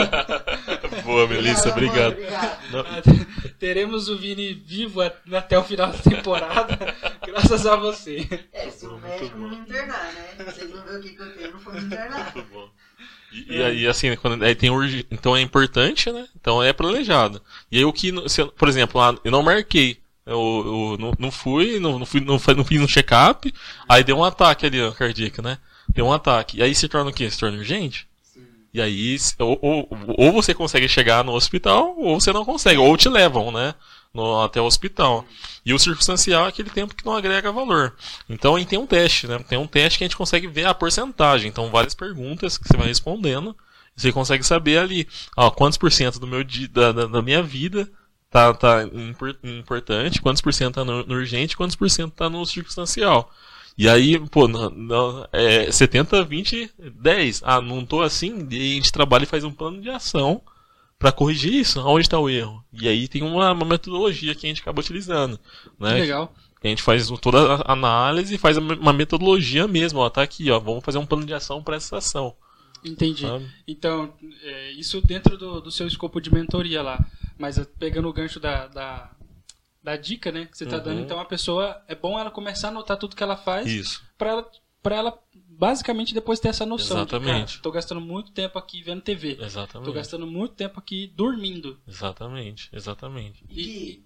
*laughs* Boa, Melissa, obrigado. obrigado. Teremos o Vini vivo até o final da temporada, *laughs* graças a você. É, se o médico não me internar, né? Vocês não ver o que, que eu tenho, não for me internar. Muito bom. E, aí, assim, quando, aí tem urg... então é importante, né? Então é planejado. E aí o que, se, por exemplo, eu não marquei. Eu, eu não, não, fui, não, não, fui, não, não fiz um check-up, aí deu um ataque ali, ó, cardíaco, né? Deu um ataque. E aí se torna o quê? Se torna urgente? E aí, ou, ou, ou, você consegue chegar no hospital, ou você não consegue, ou te levam, né? No, até o hospital. E o circunstancial é aquele tempo que não agrega valor. Então, aí tem um teste, né? Tem um teste que a gente consegue ver a porcentagem. Então, várias perguntas que você vai respondendo. Você consegue saber ali, ó, quantos por cento do meu, da, da, da minha vida tá, tá importante, quantos por cento tá no, no urgente, quantos por cento tá no circunstancial. E aí, pô, não, não, é 70, 20, 10. Ah, não tô assim, e a gente trabalha e faz um plano de ação para corrigir isso. Onde está o erro? E aí tem uma, uma, metodologia que a gente acaba utilizando. Né? Que legal. A gente faz toda a análise e faz uma metodologia mesmo. Ó, tá aqui, ó, vamos fazer um plano de ação para essa ação. Entendi. Sabe? Então, é, isso dentro do, do seu escopo de mentoria lá. Mas pegando o gancho da, da da dica, né, que você está uhum. dando. Então a pessoa é bom ela começar a anotar tudo que ela faz Isso. para ela para ela basicamente depois ter essa noção Exatamente. de, cara, tô gastando muito tempo aqui vendo TV. Exatamente. Tô gastando muito tempo aqui dormindo. Exatamente, exatamente. E,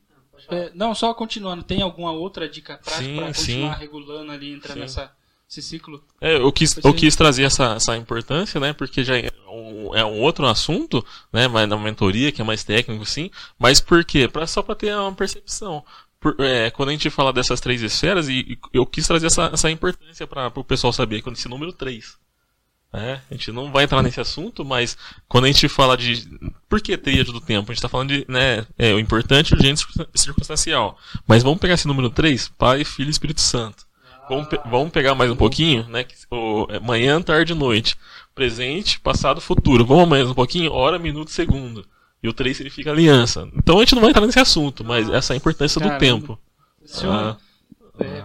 é, não, só continuando, tem alguma outra dica prática para continuar sim. regulando ali, entrar sim. nessa esse ciclo? É, eu quis, eu quis trazer essa, essa importância, né? Porque já é um, é um outro assunto, né? Mas na mentoria, que é mais técnico, sim. Mas por quê? Pra, só para ter uma percepção. Por, é, quando a gente fala dessas três esferas, e, e eu quis trazer essa, essa importância para o pessoal saber, quando esse número 3. É, a gente não vai entrar nesse assunto, mas quando a gente fala de. Por que tríade do tempo? A gente está falando de né, é, o importante, urgente e circunstancial. Mas vamos pegar esse número 3, Pai, Filho e Espírito Santo. Vamos, pe vamos pegar mais um pouquinho, né? O, é, manhã, tarde e noite. Presente, passado, futuro. Vamos mais um pouquinho, hora, minuto, segundo. E o 3 significa aliança. Então a gente não vai entrar nesse assunto, mas essa é a importância Caramba. do tempo. Ah, é,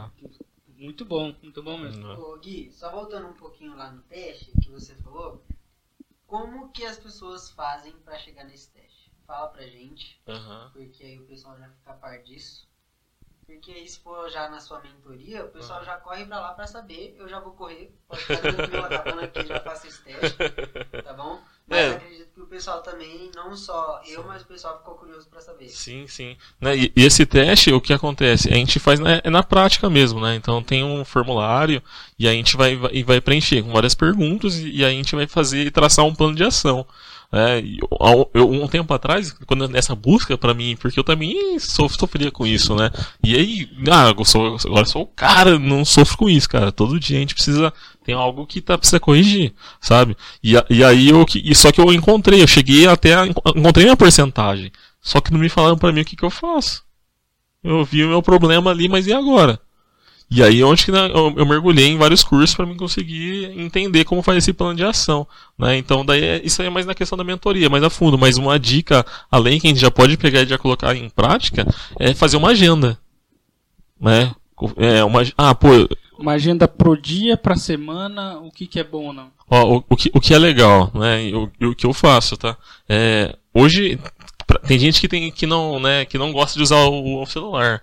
Muito bom, muito bom mesmo. Ô, Gui, só voltando um pouquinho lá no teste que você falou, como que as pessoas fazem pra chegar nesse teste? Fala pra gente, porque aí o pessoal já fica a par disso. Porque aí se for já na sua mentoria, o pessoal já corre pra lá pra saber, eu já vou correr, pode ficar tranquilo, acabando aqui, já faço esse teste, tá bom? Mas É. acredito que o pessoal também, não só eu, mas o pessoal ficou curioso pra saber. Sim, sim. Né, E, e esse teste, o que acontece? A gente faz na, é na prática mesmo, né? Então tem um formulário e a gente vai, vai, vai preencher com várias perguntas e, e a gente vai fazer e traçar um plano de ação. É, eu- eu- um tempo atrás, quando nessa busca pra mim, porque eu também so- sofria com isso, né? E aí, ah, eu sou, agora sou o cara, não sofro com isso, cara. Todo dia a gente precisa, tem algo que tá, precisa corrigir, sabe? E, e aí eu, e só que eu encontrei, eu cheguei até, a, encontrei minha porcentagem. Só que não me falaram pra mim o que, que eu faço. Eu vi o meu problema ali, mas e agora? E aí onde que eu, mergulhei em vários cursos para mim conseguir entender como fazer esse plano de ação. Né? Então daí é- isso aí é mais na questão da mentoria, mais a fundo. Mas uma dica, além que a gente já pode pegar e já colocar em prática, é fazer uma agenda. Né? É uma, ah, pô, Uma agenda pro dia, pra semana, o que, que é bom ou não. Ó, o, o, que, o que é legal, né? e O, o que eu faço, tá? É, hoje tem gente que tem que não, né, que não gosta de usar o, o celular.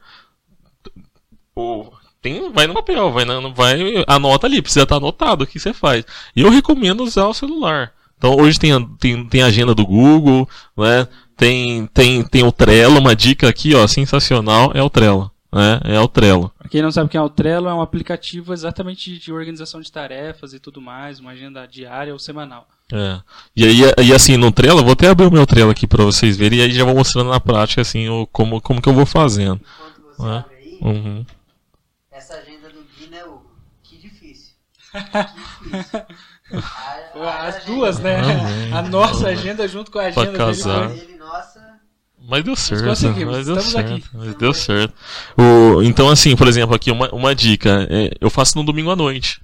O, tem, vai no papel, vai, na, vai anota ali, precisa estar anotado o que você faz. E eu recomendo usar o celular. Então hoje tem, a- tem, tem agenda do Google, né? Tem, tem, tem o Trello, uma dica aqui, ó, sensacional, é o Trello. Né? É o Trello. Pra quem não sabe o que é o Trello, é um aplicativo exatamente de organização de tarefas e tudo mais, uma agenda diária ou semanal. É. E aí, e assim, no Trello, eu vou até abrir o meu Trello aqui pra vocês verem, e aí já vou mostrando na prática, assim, o, como, como que eu vou fazendo. Enquanto você É. abre aí, Uhum. essa agenda do Gui, né, Hugo? Que difícil. Que difícil. *laughs* A- a As duas, né? Amém. A nossa agenda junto com a agenda dele. casar. dele, nossa. Mas deu certo, conseguimos, mas deu estamos certo, aqui. mas deu certo. O, então, assim, por exemplo, aqui uma, uma dica, é, eu faço no domingo à noite.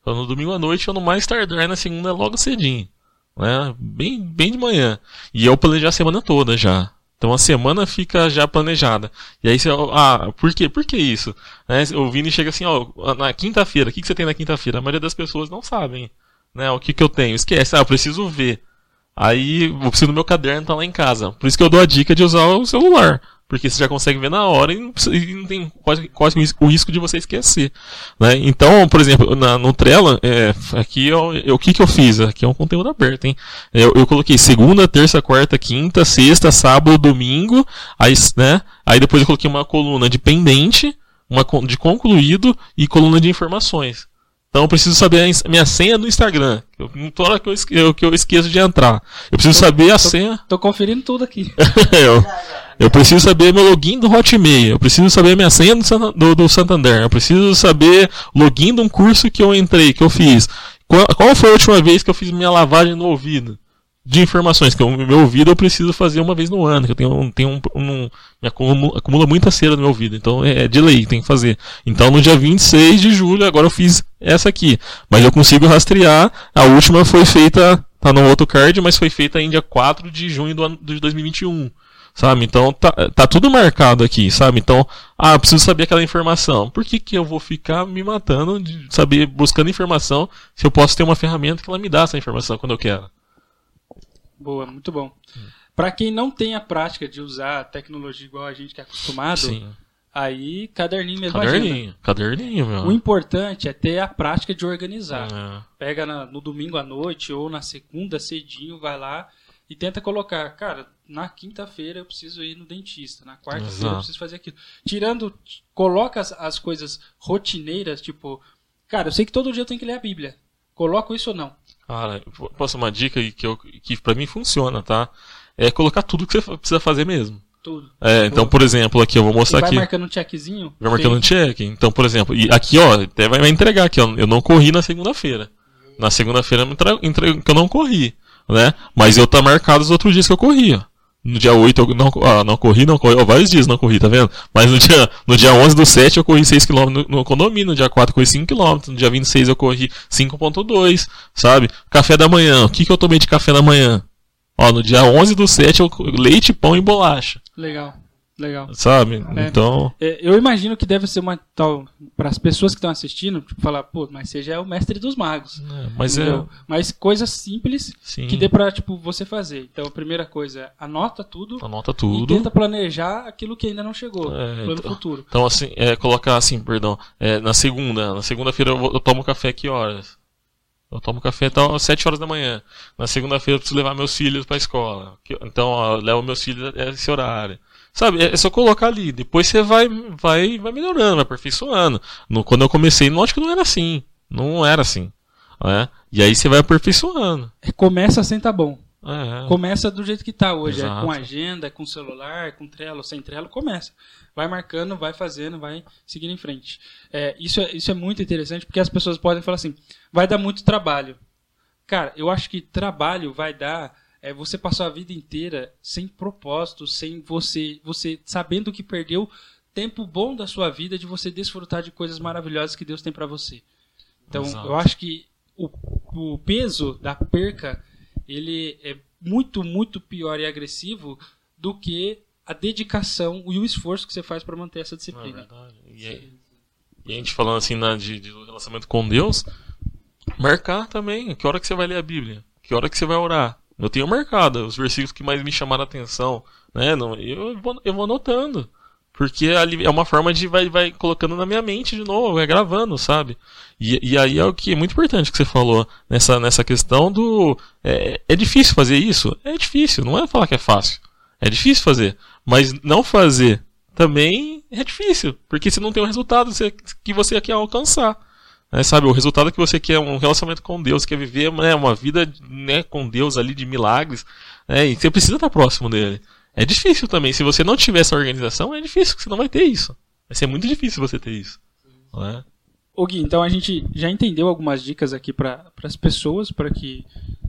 Então, no domingo à noite, eu no mais tardar na segunda logo cedinho. Né? Bem, bem de manhã. E eu planejar a semana toda já. Então a semana fica já planejada. E aí você, ah, por quê? Por que isso? Né? O Vini chega assim, ó, na quinta-feira, o que, que você tem na quinta-feira? A maioria das pessoas não sabem, né? O que que eu tenho? Esquece, ah, eu preciso ver. Aí eu preciso do meu caderno tá lá em casa. Por isso que eu dou a dica de usar o celular. Porque você já consegue ver na hora e não, precisa- e não tem quase, quase o ris- o risco de você esquecer. Né? Então, por exemplo, na, no Trello, é, aqui eu, eu- o que, que eu fiz? Aqui é um conteúdo aberto, hein? Eu, eu coloquei segunda, terça, quarta, quinta, sexta, sábado, domingo. Aí, né? aí depois eu coloquei uma coluna de pendente, uma de concluído e coluna de informações. Então eu preciso saber a minha senha do Instagram. Eu, toda hora que eu, esque- que eu esqueço de entrar. Eu preciso saber a senha. Tô conferindo tudo aqui. *laughs* eu, eu preciso saber meu login do Hotmail. Eu preciso saber minha senha do, do, do Santander. Eu preciso saber login de um curso que eu entrei, que eu fiz. Qual, qual foi a última vez que eu fiz minha lavagem no ouvido? De informações, que o meu ouvido eu preciso fazer uma vez no ano, que eu tenho, tenho um, um, me acumula muita cera no meu ouvido, então é, é de lei, tem que fazer. Então no dia 26 de julho, agora eu fiz essa aqui. Mas eu consigo rastrear, a última foi feita, tá no outro card, mas foi feita em dia 4 de junho do ano de 2021 sabe? Então tá, tá tudo marcado aqui, sabe? Então, ah, preciso saber aquela informação. Por que, que eu vou ficar me matando de saber, buscando informação, se eu posso ter uma ferramenta que ela me dá essa informação quando eu quero? Boa, muito bom. Pra quem não tem a prática de usar a tecnologia igual a gente que é acostumado, Sim. aí caderninho mesmo agenda. Caderninho, caderninho, meu. O importante é ter a prática de organizar. É, Pega na- no domingo à noite ou na segunda cedinho, vai lá e tenta colocar, cara, na quinta-feira eu preciso ir no dentista, na quarta-feira eu preciso fazer aquilo. Tirando, coloca as, as coisas rotineiras, tipo, cara, eu sei que todo dia eu tenho que ler a Bíblia. Coloco isso ou não? Cara, eu posso uma dica que, eu, que pra mim funciona, tá? É colocar tudo que você precisa fazer mesmo. Tudo. É, então, por exemplo, aqui eu vou mostrar vai aqui. marcando um checkzinho. Vai marcando um check. Então, por exemplo, e aqui, ó, até vai vai entregar aqui, ó. Eu não corri na segunda-feira. Na segunda-feira me que eu não corri, né? Mas eu tá marcado os outros dias que eu corri, ó. No dia 8 eu não, ah, não corri, não corri. Ó, vários dias não corri, tá vendo? Mas no dia, no dia 11 do 7 eu corri 6km no, no condomínio. No dia 4 eu corri 5km. No dia 26 eu corri 5.2, sabe? Café da manhã. O que, que eu tomei de café da manhã? Ó, no dia 11 do 7 eu leite, pão e bolacha. Legal. Legal. Sabe? É. Então. É, eu imagino que deve ser uma tal. Para as pessoas que estão assistindo, tipo, falar, pô, mas você já é o mestre dos magos. é, mas é. entendeu? Mas coisas simples Sim. que dê pra, tipo, você fazer. Então, a primeira coisa é anota tudo Anota e tudo. tenta planejar aquilo que ainda não chegou. É, plano então- futuro. Então, assim, é, colocar assim, perdão. É, na segunda, na segunda-feira eu, eu tomo café que horas? Eu tomo café então, às 7 horas da manhã. Na segunda-feira eu preciso levar meus filhos pra escola. Que- Então, ó, eu levo meus filhos a esse horário. Sabe, é é só colocar ali. Depois você vai, vai, vai melhorando, vai aperfeiçoando. No, quando eu comecei, não acho que não era assim. Não era assim. né? E aí você vai aperfeiçoando. É, Começa sem tá bom. É, Começa do jeito que tá hoje. É com agenda, é com celular, é com Trello, sem Trello, começa. Vai marcando, vai fazendo, vai seguindo em frente. É, isso, é, isso é muito interessante porque as pessoas podem falar assim: vai dar muito trabalho. Cara, eu acho que trabalho vai dar. É, você passou a vida inteira sem propósito, sem você, você sabendo que perdeu tempo bom da sua vida de você desfrutar de coisas maravilhosas que Deus tem pra você. Então, Exato. eu acho que o, o peso da perca ele é muito, muito pior e agressivo do que a dedicação e o esforço que você faz para manter essa é disciplina. verdade. E, aí- e a gente falando assim na, de, de relacionamento com Deus, marcar também. Que hora que você vai ler a Bíblia? Que hora que você vai orar? Eu tenho marcado os versículos que mais me chamaram a atenção, né? Eu, vou, eu vou anotando. Porque ali é uma forma de vai, vai colocando na minha mente de novo, vai gravando, sabe? E, e aí é o que é muito importante que você falou nessa, nessa questão do. É, é difícil fazer isso? É difícil, não é falar que é fácil. É difícil fazer. Mas não fazer também é difícil, porque você não tem o resultado que você quer alcançar. Né, sabe, o resultado que você quer é um relacionamento com Deus, quer viver né, uma vida né, com Deus ali de milagres, né, e você precisa estar próximo dele. É difícil também, se você não tiver essa organização, é difícil, você não vai ter isso. Vai ser muito difícil você ter isso. né? Gui, então a gente já entendeu algumas dicas aqui para as pessoas, para que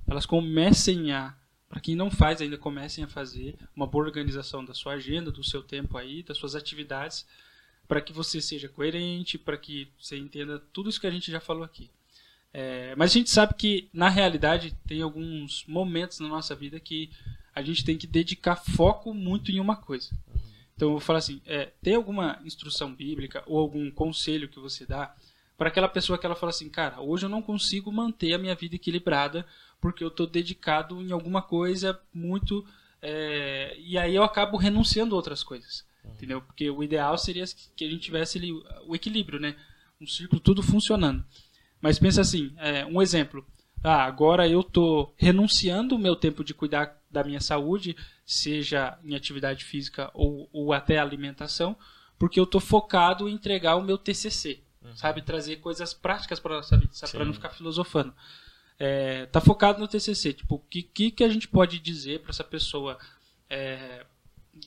elas comecem a. Para quem não faz ainda, comecem a fazer uma boa organização da sua agenda, do seu tempo aí, das suas atividades, para que você seja coerente, para que você entenda tudo isso que a gente já falou aqui. É, mas a gente sabe que, na realidade, tem alguns momentos na nossa vida que a gente tem que dedicar foco muito em uma coisa. Então eu vou falar assim, é, tem alguma instrução bíblica ou algum conselho que você dá para aquela pessoa que ela fala assim, cara, hoje eu não consigo manter a minha vida equilibrada porque eu estou dedicado em alguma coisa muito é, e aí eu acabo renunciando a outras coisas, entendeu? Porque o ideal seria que a gente tivesse ali o equilíbrio, né? Um círculo tudo funcionando. Mas pensa assim, é, um exemplo. Ah, agora eu estou renunciando o meu tempo de cuidar da minha saúde, seja em atividade física ou, ou até alimentação, porque eu estou focado em entregar o meu TCC, sabe? Trazer coisas práticas para nossa vida, para não ficar filosofando. É, tá focado no TCC, tipo, o que, que, que a gente pode dizer para essa pessoa? É,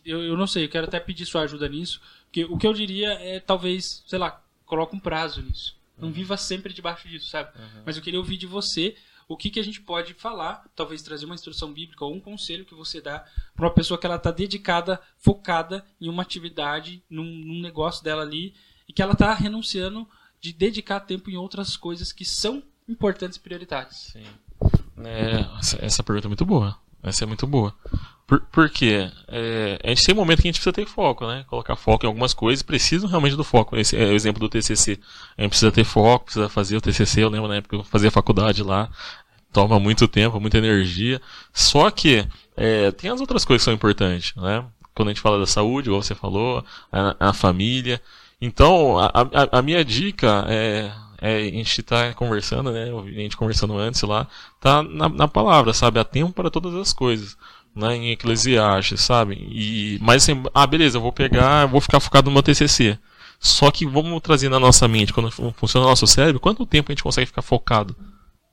eu, eu não sei, eu quero até pedir sua ajuda nisso, porque o que eu diria é talvez, sei lá, coloca um prazo nisso. Não viva sempre debaixo disso, sabe? Mas eu queria ouvir de você o que, que a gente pode falar, talvez trazer uma instrução bíblica ou um conselho que você dá para uma pessoa que ela está dedicada, focada em uma atividade, num, num negócio dela ali, e que ela está renunciando de dedicar tempo em outras coisas que são importantes e prioritárias. Sim. É, essa, essa pergunta é muito boa. Essa é muito boa. Por, por quê? É, um momento que a gente precisa ter foco, né? Colocar foco em algumas coisas, precisam realmente do foco. Esse é o exemplo do TCC. A gente precisa ter foco, precisa fazer o TCC. Eu lembro na época que eu fazia faculdade lá. Toma muito tempo, muita energia. Só que é, tem as outras coisas que são importantes, né? Quando a gente fala da saúde, igual você falou, a, a família. Então, a, a, a minha dica é, é, a gente tá conversando, né? A gente conversando antes lá, tá na, na palavra, sabe? Há tempo para todas as coisas. Né, em Eclesiastes, sabe? E, mas assim, ah, beleza, eu vou pegar, vou ficar focado no meu TCC. Só que vamos trazer na nossa mente, quando fun- funciona o nosso cérebro, quanto tempo a gente consegue ficar focado,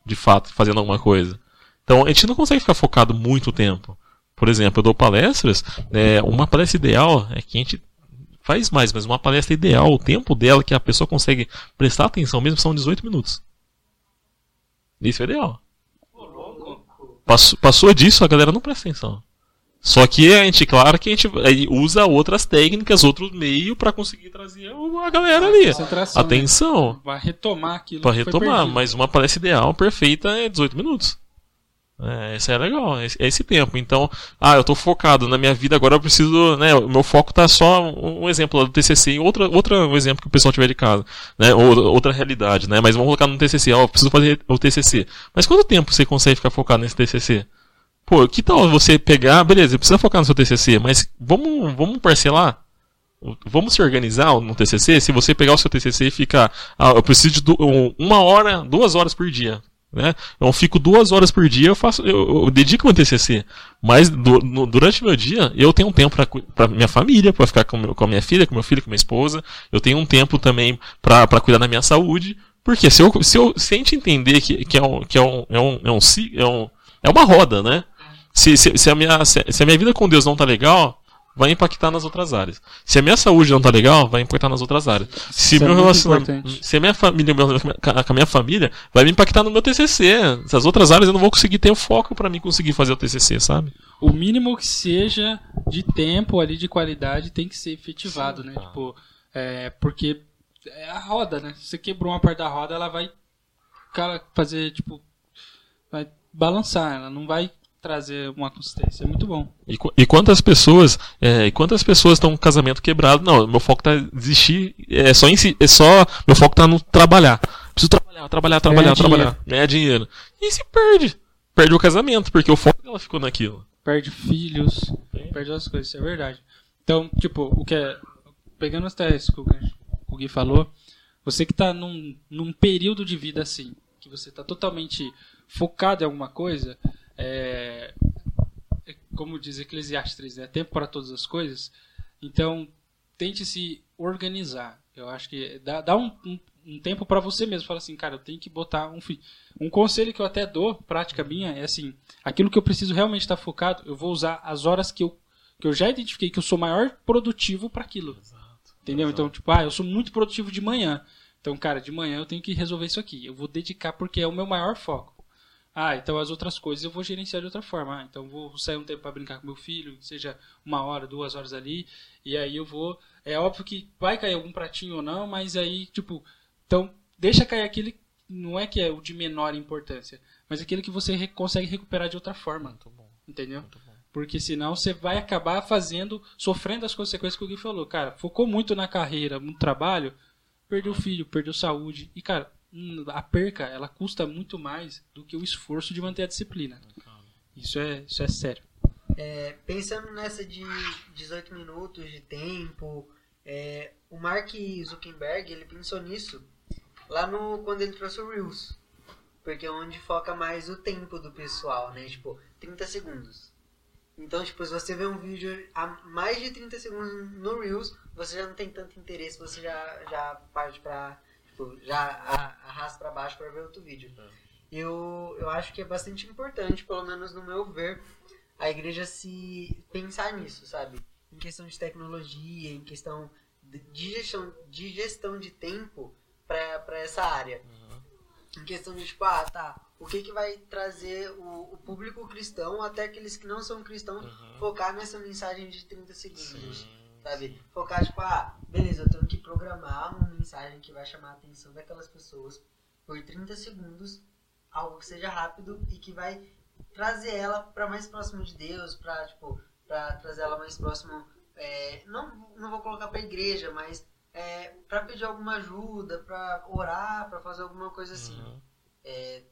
de fato, fazendo alguma coisa? Então, a gente não consegue ficar focado muito tempo. Por exemplo, eu dou palestras, é, uma palestra ideal é que a gente faz mais, mas uma palestra ideal, o tempo dela que a pessoa consegue prestar atenção mesmo são 18 minutos. Isso é ideal. Passou, passou disso, a galera não presta atenção. Só que a gente, claro que a gente usa outras técnicas, outros meios para conseguir trazer a galera ali. Né? Atenção. Vai retomar aquilo Pra retomar, mas uma palestra ideal, perfeita, é 18 minutos. É, isso é legal, é esse- tempo. Então, ah, eu tô focado na minha vida, agora eu preciso, né, o meu foco tá só um exemplo do TCC e outra, outra um exemplo que o pessoal tiver de casa, né, ou outra realidade, né, mas vamos colocar no TCC, ó, eu preciso fazer o TCC. Mas quanto tempo você consegue ficar focado nesse TCC? Pô, que tal você pegar, beleza, precisa focar no seu TCC, mas vamos, vamos parcelar? Vamos se organizar no TCC? Se você pegar o seu TCC e ficar, ah, eu preciso de um- uma hora, duas horas por dia, né? Eu fico duas horas por dia, eu faço, eu, eu dedico meu TCC. Mas du- no- durante meu dia, eu tenho um tempo para minha família, para ficar com, meu- com a minha filha, com meu filho, com minha esposa. Eu tenho um tempo também para cuidar da minha saúde. Porque se, eu, se, eu, se a gente entender que, que, é, um, que é, um, é, um, é, um, é, um, é uma roda, né? Se, se, se, a minha, se a minha vida com Deus não tá legal, vai impactar nas outras áreas. Se a minha saúde não tá legal, vai impactar nas outras áreas. Se Isso é meu muito relacionamento, se a minha família, meu- com a minha família, vai me impactar no meu TCC. Essas outras áreas eu não vou conseguir ter o foco pra mim conseguir fazer o TCC, sabe? O mínimo que seja de tempo ali, de qualidade, tem que ser efetivado, né? Tipo, é, porque é a roda, né? Se você quebrou uma parte da roda, ela vai cara, fazer, tipo, vai balançar, ela não vai trazer uma consistência. É muito bom. E, e quantas pessoas, é, e quantas pessoas estão com o casamento quebrado? Não, meu foco tá em desistir, é só em si- é só meu foco tá no trabalhar. Preciso trabalhar, trabalhar, trabalhar, Ganhar trabalhar, ganhar dinheiro. E se perde, perde o casamento, porque o foco dela ficou naquilo. Perde filhos, perde as coisas, isso é verdade. Então, tipo, o que é. Pegando até isso que o Gui- o Gui falou, você que tá num, num período de vida assim, que você tá totalmente focado em alguma coisa, é, é como diz Eclesiastes, né? Tempo para todas as coisas. Então, tente se organizar. Eu acho que dá, dá um, um, um tempo para você mesmo. Fala assim, cara, eu tenho que botar um fi- Um conselho que eu até dou, prática minha, é assim: aquilo que eu preciso realmente estar focado, eu vou usar as horas que eu, que eu já identifiquei que eu sou maior produtivo para aquilo. Entendeu? Então, tipo, ah, eu sou muito produtivo de manhã. Então, cara, de manhã eu tenho que resolver isso aqui. Eu vou dedicar porque é o meu maior foco. Ah, então as outras coisas eu vou gerenciar de outra forma. Ah, então vou sair um tempo para brincar com meu filho, seja uma hora, duas horas ali, e aí eu vou. É óbvio que vai cair algum pratinho ou não, mas aí, tipo, então deixa cair aquele. Não é que é o de menor importância, mas aquele que você re- consegue recuperar de outra forma. Entendeu? Porque senão você vai acabar fazendo, sofrendo as consequências que o Gui falou. Cara, focou muito na carreira, no trabalho, perdeu filho, perdeu saúde. E, cara, a perca, ela custa muito mais do que o esforço de manter a disciplina. Isso é, isso é sério. É, pensando nessa de 18 minutos de tempo, é, o Mark Zuckerberg ele pensou nisso lá no quando ele trouxe o Reels, porque é onde foca mais o tempo do pessoal, né? Tipo, 30 segundos. Então, tipo, se você vê um vídeo a mais de 30 segundos no Reels, você já não tem tanto interesse, você já, já parte pra. Tipo, já arrasta pra baixo pra ver outro vídeo. Eu, eu acho que é bastante importante, pelo menos no meu ver, a igreja se pensar nisso, sabe? Em questão de tecnologia, em questão de gestão de, gestão de tempo para essa área. Em questão de, tipo, ah, tá, o que, que vai trazer o, o público cristão, até aqueles que não são cristãos, focar nessa mensagem de 30 segundos, sabe? Focar, tipo, ah, beleza, eu tenho que programar uma mensagem que vai chamar a atenção daquelas pessoas por 30 segundos, algo que seja rápido e que vai trazer ela para mais próximo de Deus, para tipo, para trazer ela mais próximo, é, não, não vou colocar para igreja, mas é, para pedir alguma ajuda, para orar, para fazer alguma coisa assim. É,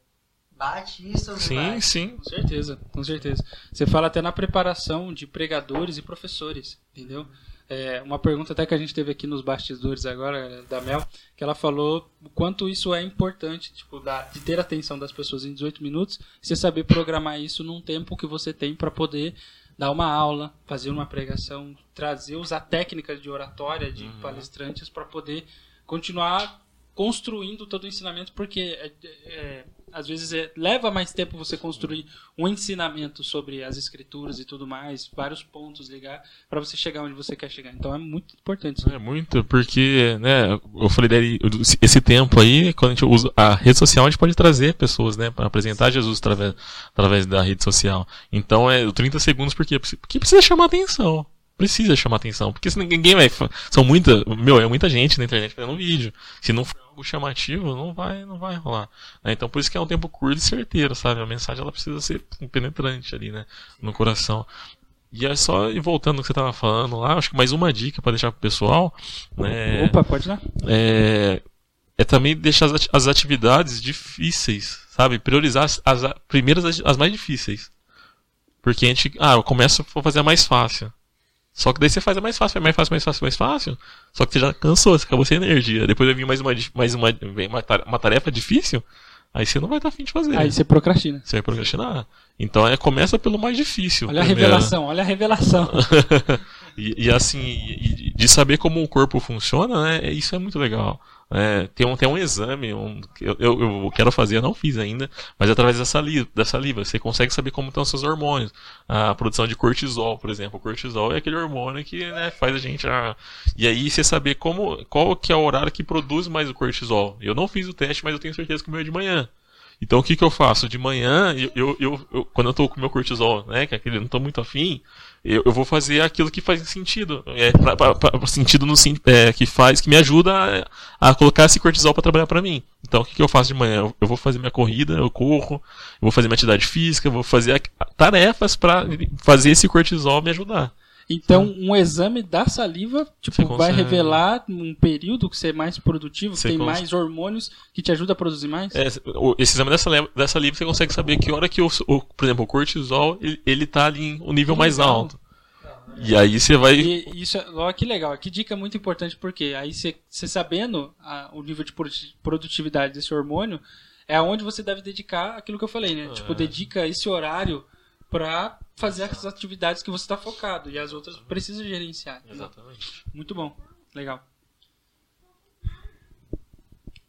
bate isso ou não Sim, bate? sim. Com certeza, com certeza. Você fala até na preparação de pregadores e professores, entendeu? É, uma pergunta até que a gente teve aqui nos bastidores agora, da Mel, que ela falou o quanto isso é importante, tipo, da, de ter a atenção das pessoas em 18 minutos, você saber programar isso num tempo que você tem para poder dar uma aula, fazer uma pregação, trazer, usar técnicas de oratória de palestrantes para poder continuar construindo todo o ensinamento, porque é, é, às vezes é- leva mais tempo você construir um ensinamento sobre as escrituras e tudo mais, vários pontos ligar para você chegar onde você quer chegar. Então é muito importante. isso. É muito, porque, né, eu falei dele, esse tempo aí, quando a gente usa a rede social, a gente pode trazer pessoas, né, para apresentar Jesus através, através da rede social. Então é o 30 segundos, por quê? Porque precisa chamar atenção. Precisa chamar atenção. Porque se ninguém vai. São muita. Meu, é muita gente na internet fazendo vídeo. Se não for algo chamativo, não vai, não vai rolar. né? Então por isso que é um tempo curto e certeiro, sabe? A mensagem ela precisa ser penetrante ali, né? No coração. E é só, e voltando ao que você estava falando lá, acho que mais uma dica para deixar pro pessoal, né? Opa, pode dar? é, é também deixar as, ati- as atividades difíceis, sabe? Priorizar as, as primeiras, as, as mais difíceis. Porque a gente, ah, eu começo a fazer a mais fácil. Só que daí você faz a mais fácil, é mais fácil, mais fácil, mais fácil. Só que você já cansou, você acabou sem energia. Depois vai vir mais uma, mais uma, uma, ta- uma tarefa difícil, aí você não vai estar afim de fazer. Aí você procrastina. Você vai procrastinar. Então é, começa pelo mais difícil. Olha a primeiro. revelação, olha a revelação. *laughs* e, e assim, e- e de saber como o corpo funciona, né? Isso é muito legal. É, tem, um, tem um exame um, eu, eu, quero fazer, eu não fiz ainda, mas através da saliva, da saliva você consegue saber como estão seus hormônios. A produção de cortisol, por exemplo. O cortisol é aquele hormônio que né, faz a gente. ah, E aí você saber como, qual que é o horário que produz mais o cortisol. Eu não fiz o teste, mas eu tenho certeza que o meu é de manhã. Então o que, que eu faço? De manhã, eu, eu, eu- eu- quando eu tô com o meu cortisol, né? Que é aquele não tô muito afim, eu, eu vou fazer aquilo que faz sentido. É, pra, pra- pra- sentido no é, que faz, que me ajuda a, a colocar esse cortisol para trabalhar para mim. Então o que, que eu faço de manhã? Eu, eu vou fazer minha corrida, eu corro, eu vou fazer minha atividade física, eu vou fazer a- tarefas para fazer esse cortisol me ajudar. Então, um exame da saliva, tipo, Você vai consegue. revelar um período que você é mais produtivo, que Você tem mais hormônios que te ajuda a produzir mais? É, esse exame dessa, le- dessa livre você consegue saber que hora que o, o- por exemplo, o cortisol ele, ele tá ali em um nível mais alto. E aí você vai. E isso, é- ó, que legal, que dica muito importante, porque aí você você sabendo a- o nível de produti- produtividade desse hormônio, é aonde você deve dedicar aquilo que eu falei, né? Tipo, É. dedica esse horário pra fazer as atividades que você está focado e as outras precisa gerenciar. Exatamente. Muito bom. Legal.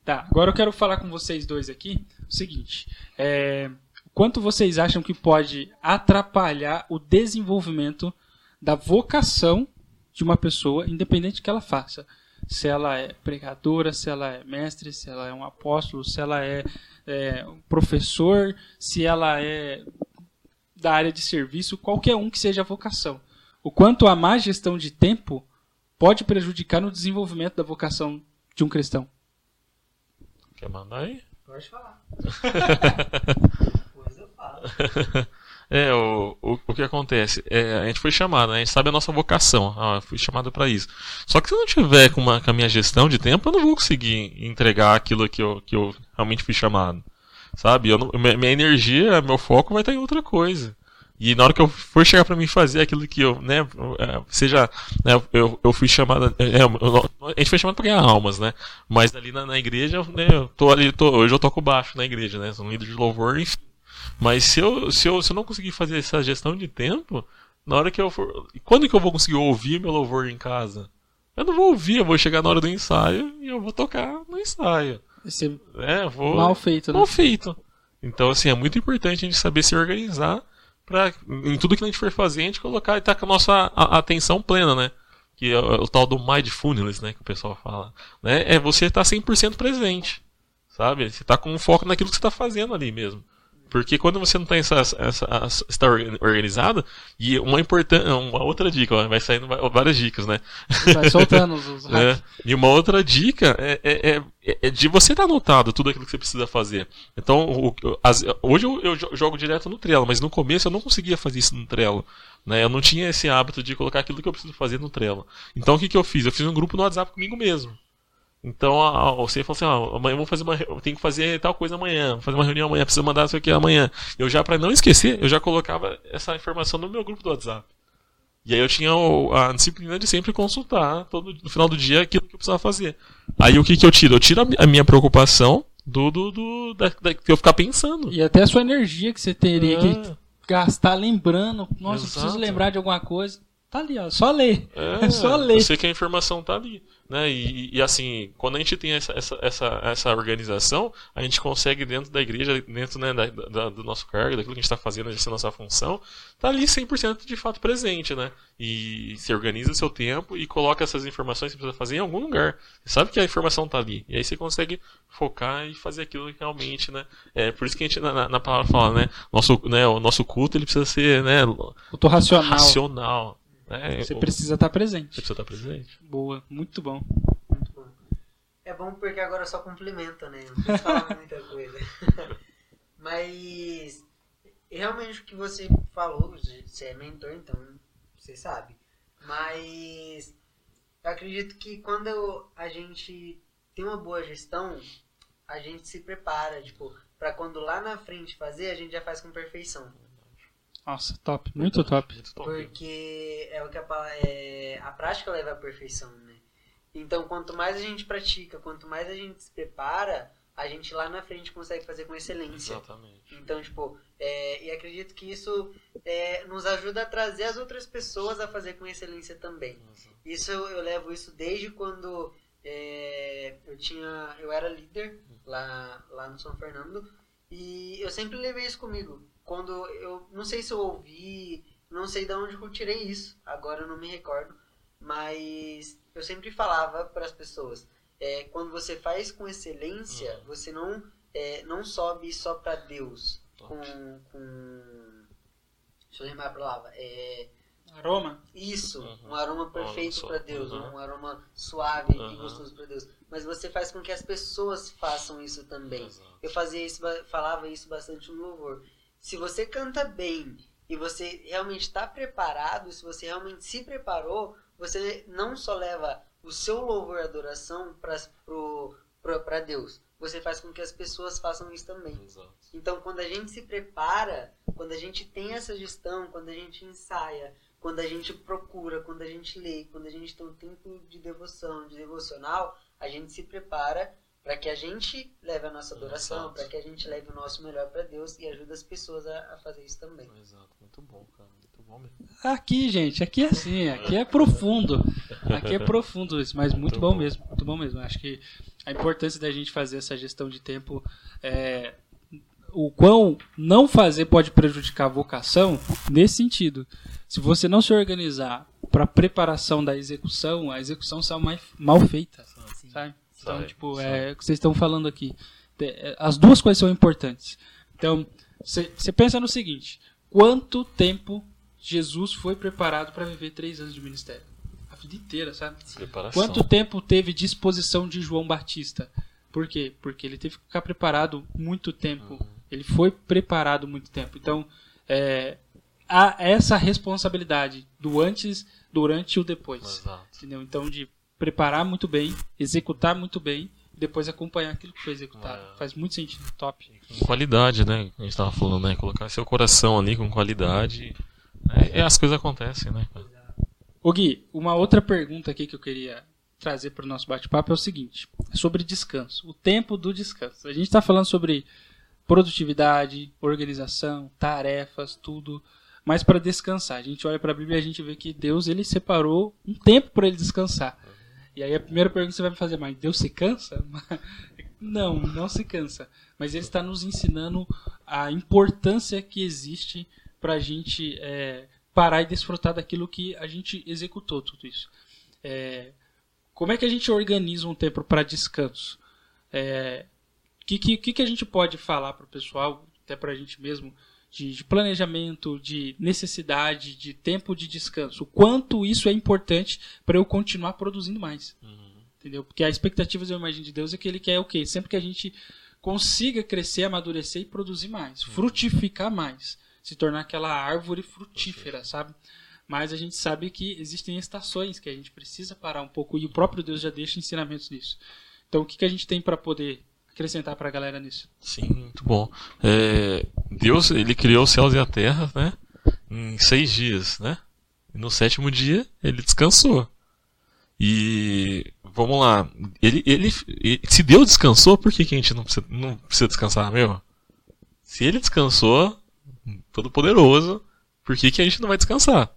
Tá, agora eu quero falar com vocês dois aqui o seguinte. É, quanto vocês acham que pode atrapalhar o desenvolvimento da vocação de uma pessoa, independente do que ela faça? Se ela é pregadora, se ela é mestre, se ela é um apóstolo, se ela é, é, um professor, se ela é da área de serviço, qualquer um que seja a vocação. O quanto a má gestão de tempo pode prejudicar no desenvolvimento da vocação de um cristão. Quer mandar aí? Pode falar. *laughs* Depois eu falo. É, o, o, o que acontece? É, a gente foi chamado, né? a gente sabe a nossa vocação. Ah, eu fui chamado para isso. Só que se eu não tiver com, uma, com a minha gestão de tempo, eu não vou conseguir entregar aquilo que eu, que eu realmente fui chamado. Sabe? Eu não- minha, energia, meu foco vai estar em outra coisa. E na hora que eu for chegar para mim fazer aquilo que eu, né, é, seja, né, eu, eu fui chamado, é, eu- a gente foi chamado para ganhar almas, né? Mas ali na, na igreja, né, eu tô ali, tô, hoje eu toco baixo na igreja, né? Sou um líder de louvor, enfim. Mas se eu, se eu, se eu não conseguir fazer essa gestão de tempo, na hora que eu for. Quando que eu vou conseguir ouvir meu louvor em casa? Eu não vou ouvir, eu vou chegar na hora do ensaio e eu vou tocar no ensaio. Esse É, vou. mal feito, né? Mal feito. Então, assim, é muito importante a gente saber se organizar pra, em tudo que a gente for fazer, a gente colocar e estar com a nossa a- a atenção plena, né? Que é o, o tal do mindfulness, né? Que o pessoal fala. Né? É você estar 100% presente. Sabe? Você tá com um foco naquilo que você tá fazendo ali mesmo. Porque quando você não tem essa, essa, essa- está orga- organizado, e uma importante, uma outra dica, ó, vai saindo várias dicas, né? Vai *laughs* soltando os, os né? E uma outra dica é, é, é- é de você estar anotado tudo aquilo que você precisa fazer. Então, o- as- hoje eu, eu jo- jogo direto no Trello, mas no começo eu não conseguia fazer isso no Trello. Né? Eu não tinha esse hábito de colocar aquilo que eu preciso fazer no Trello. Então, o que, que eu fiz? Eu fiz um grupo no WhatsApp comigo mesmo. Então, a- a- você falou assim, ó, amanhã vou fazer uma, eu tenho que fazer tal coisa amanhã, vou fazer uma reunião amanhã, preciso mandar isso aqui amanhã. Eu já, para não esquecer, eu já colocava essa informação no meu grupo do WhatsApp. E aí eu tinha o- a disciplina de sempre consultar todo, no final do dia aquilo que eu precisava fazer. Aí o que, que eu tiro? Eu tiro a, a minha preocupação do, do, do da, da- que eu ficar pensando. E até a sua energia que você teria que É, gastar lembrando. Nossa, eu preciso Exato. lembrar de alguma coisa. Tá ali, ó. Só ler. é, É *laughs* só ler. Eu sei que a informação tá ali. Né? E, e, assim, quando a gente tem essa, essa, essa, essa organização, a gente consegue dentro da igreja, dentro né, da, da- do nosso cargo, daquilo que a gente está fazendo, exercendo a nossa função, tá ali 100% de fato presente, né? E se organiza o seu tempo e coloca essas informações que você precisa fazer em algum lugar. Você sabe que a informação tá ali. E aí você consegue focar e fazer aquilo que realmente, né? É por isso que a gente na, na- palavra fala, né? Nosso, né? O nosso culto ele precisa ser, né? Tô racional. Racional. Né? Você Ou- precisa estar você presente. precisa estar presente. Boa, muito bom. Muito bom. É bom porque agora só complementa, né? Não precisa falar *laughs* muita coisa. *laughs* Mas realmente o que você falou, você é mentor, então você sabe. Mas eu acredito que quando a gente tem uma boa gestão, a gente se prepara, tipo, pra quando lá na frente fazer, a gente já faz com perfeição. Nossa, top, muito top. Muito top. Porque é o que a, é, a prática leva à perfeição, né? Então, quanto mais a gente pratica, quanto mais a gente se prepara, a gente lá na frente consegue fazer com excelência. Exatamente. Então, tipo, é, e acredito que isso é, nos ajuda a trazer as outras pessoas a fazer com excelência também. Isso eu, eu levo isso desde quando é, eu tinha, eu era líder lá, lá no São Fernando e eu sempre levei isso comigo. Quando eu não sei se eu ouvi, não sei de onde eu tirei isso. Agora eu não me recordo, mas eu sempre falava para as pessoas, é, quando você faz com excelência, você não é, não sobe só para Deus com, com deixa eu lembrar a palavra, é Aroma? isso, Uhum. um aroma perfeito para Deus, uhum. um aroma suave e Uhum. gostoso para Deus. Mas você faz com que as pessoas façam isso também. Exato. Eu fazia isso, falava isso bastante no louvor. Se você canta bem e você realmente está preparado, se você realmente se preparou, você não só leva o seu louvor e adoração para Deus, você faz com que as pessoas façam isso também. Exato. Então, quando a gente se prepara, quando a gente tem essa gestão, quando a gente ensaia, quando a gente procura, quando a gente lê, quando a gente tem um tempo de devoção, de devocional, a gente se prepara para que a gente leve a nossa adoração, para que a gente leve o nosso melhor para Deus e ajude as pessoas a, a fazer isso também. Exato. Muito bom, cara. Muito bom mesmo. Aqui, gente, aqui é assim, aqui é profundo. Aqui é profundo isso, mas muito Muito bom bom. mesmo, muito bom mesmo. Acho que a importância da gente fazer essa gestão de tempo é o quão não fazer pode prejudicar a vocação nesse sentido. Se você não se organizar para preparação da execução, a execução sai mais mal feita, sabe? Então, Sai, tipo, sai. é o que vocês estão falando aqui. É, As duas coisas são importantes. Então, você pensa no seguinte: quanto tempo Jesus foi preparado para viver três anos de ministério? A vida inteira, sabe? Preparação. Quanto tempo teve disposição de João Batista? Por quê? Porque ele teve que ficar preparado muito tempo. Uhum. Ele foi preparado muito tempo. Então, é, há essa responsabilidade do antes, durante e o depois. Exato. Entendeu? Então, de preparar muito bem, executar muito bem, depois acompanhar aquilo que foi executado. É. Faz muito sentido. Top. Com qualidade, né? A gente tava falando, né? Colocar seu coração ali com qualidade. É, é, as coisas acontecem, né? Ô Gui, uma outra pergunta aqui que eu queria trazer para o nosso bate-papo é o seguinte: é sobre descanso, o tempo do descanso. A gente está falando sobre produtividade, organização, tarefas, tudo, mas para descansar. A gente olha para a Bíblia e a gente vê que Deus ele separou um tempo para ele descansar. E aí a primeira pergunta que você vai me fazer, mas Deus se cansa? *laughs* Não, não se cansa. Mas ele está nos ensinando a importância que existe para a gente é, parar e desfrutar daquilo que a gente executou tudo isso. É, como é que a gente organiza um tempo para descanso? É, que, que, que que a gente pode falar para o pessoal, até para a gente mesmo, de, de planejamento, de necessidade, de tempo de descanso? O quanto isso é importante para eu continuar produzindo mais? Entendeu? Porque a expectativa, eu imagino, de Deus é que Ele quer o quê? Sempre que a gente consiga crescer, amadurecer e produzir mais, frutificar mais, se tornar aquela árvore frutífera, sabe? Mas a gente sabe que existem estações que a gente precisa parar um pouco e o próprio Deus já deixa ensinamentos nisso. Então, o que, que a gente tem para poder acrescentar para a galera nisso? Sim, muito bom. É, Deus, ele criou os céus e a terra, né? Em seis dias, né? E no sétimo dia, ele descansou. E vamos lá. Ele, ele, ele- se Deus descansou, por que, que a gente não precisa, não precisa descansar, meu? Se ele descansou, todo poderoso, por que, que a gente não vai descansar?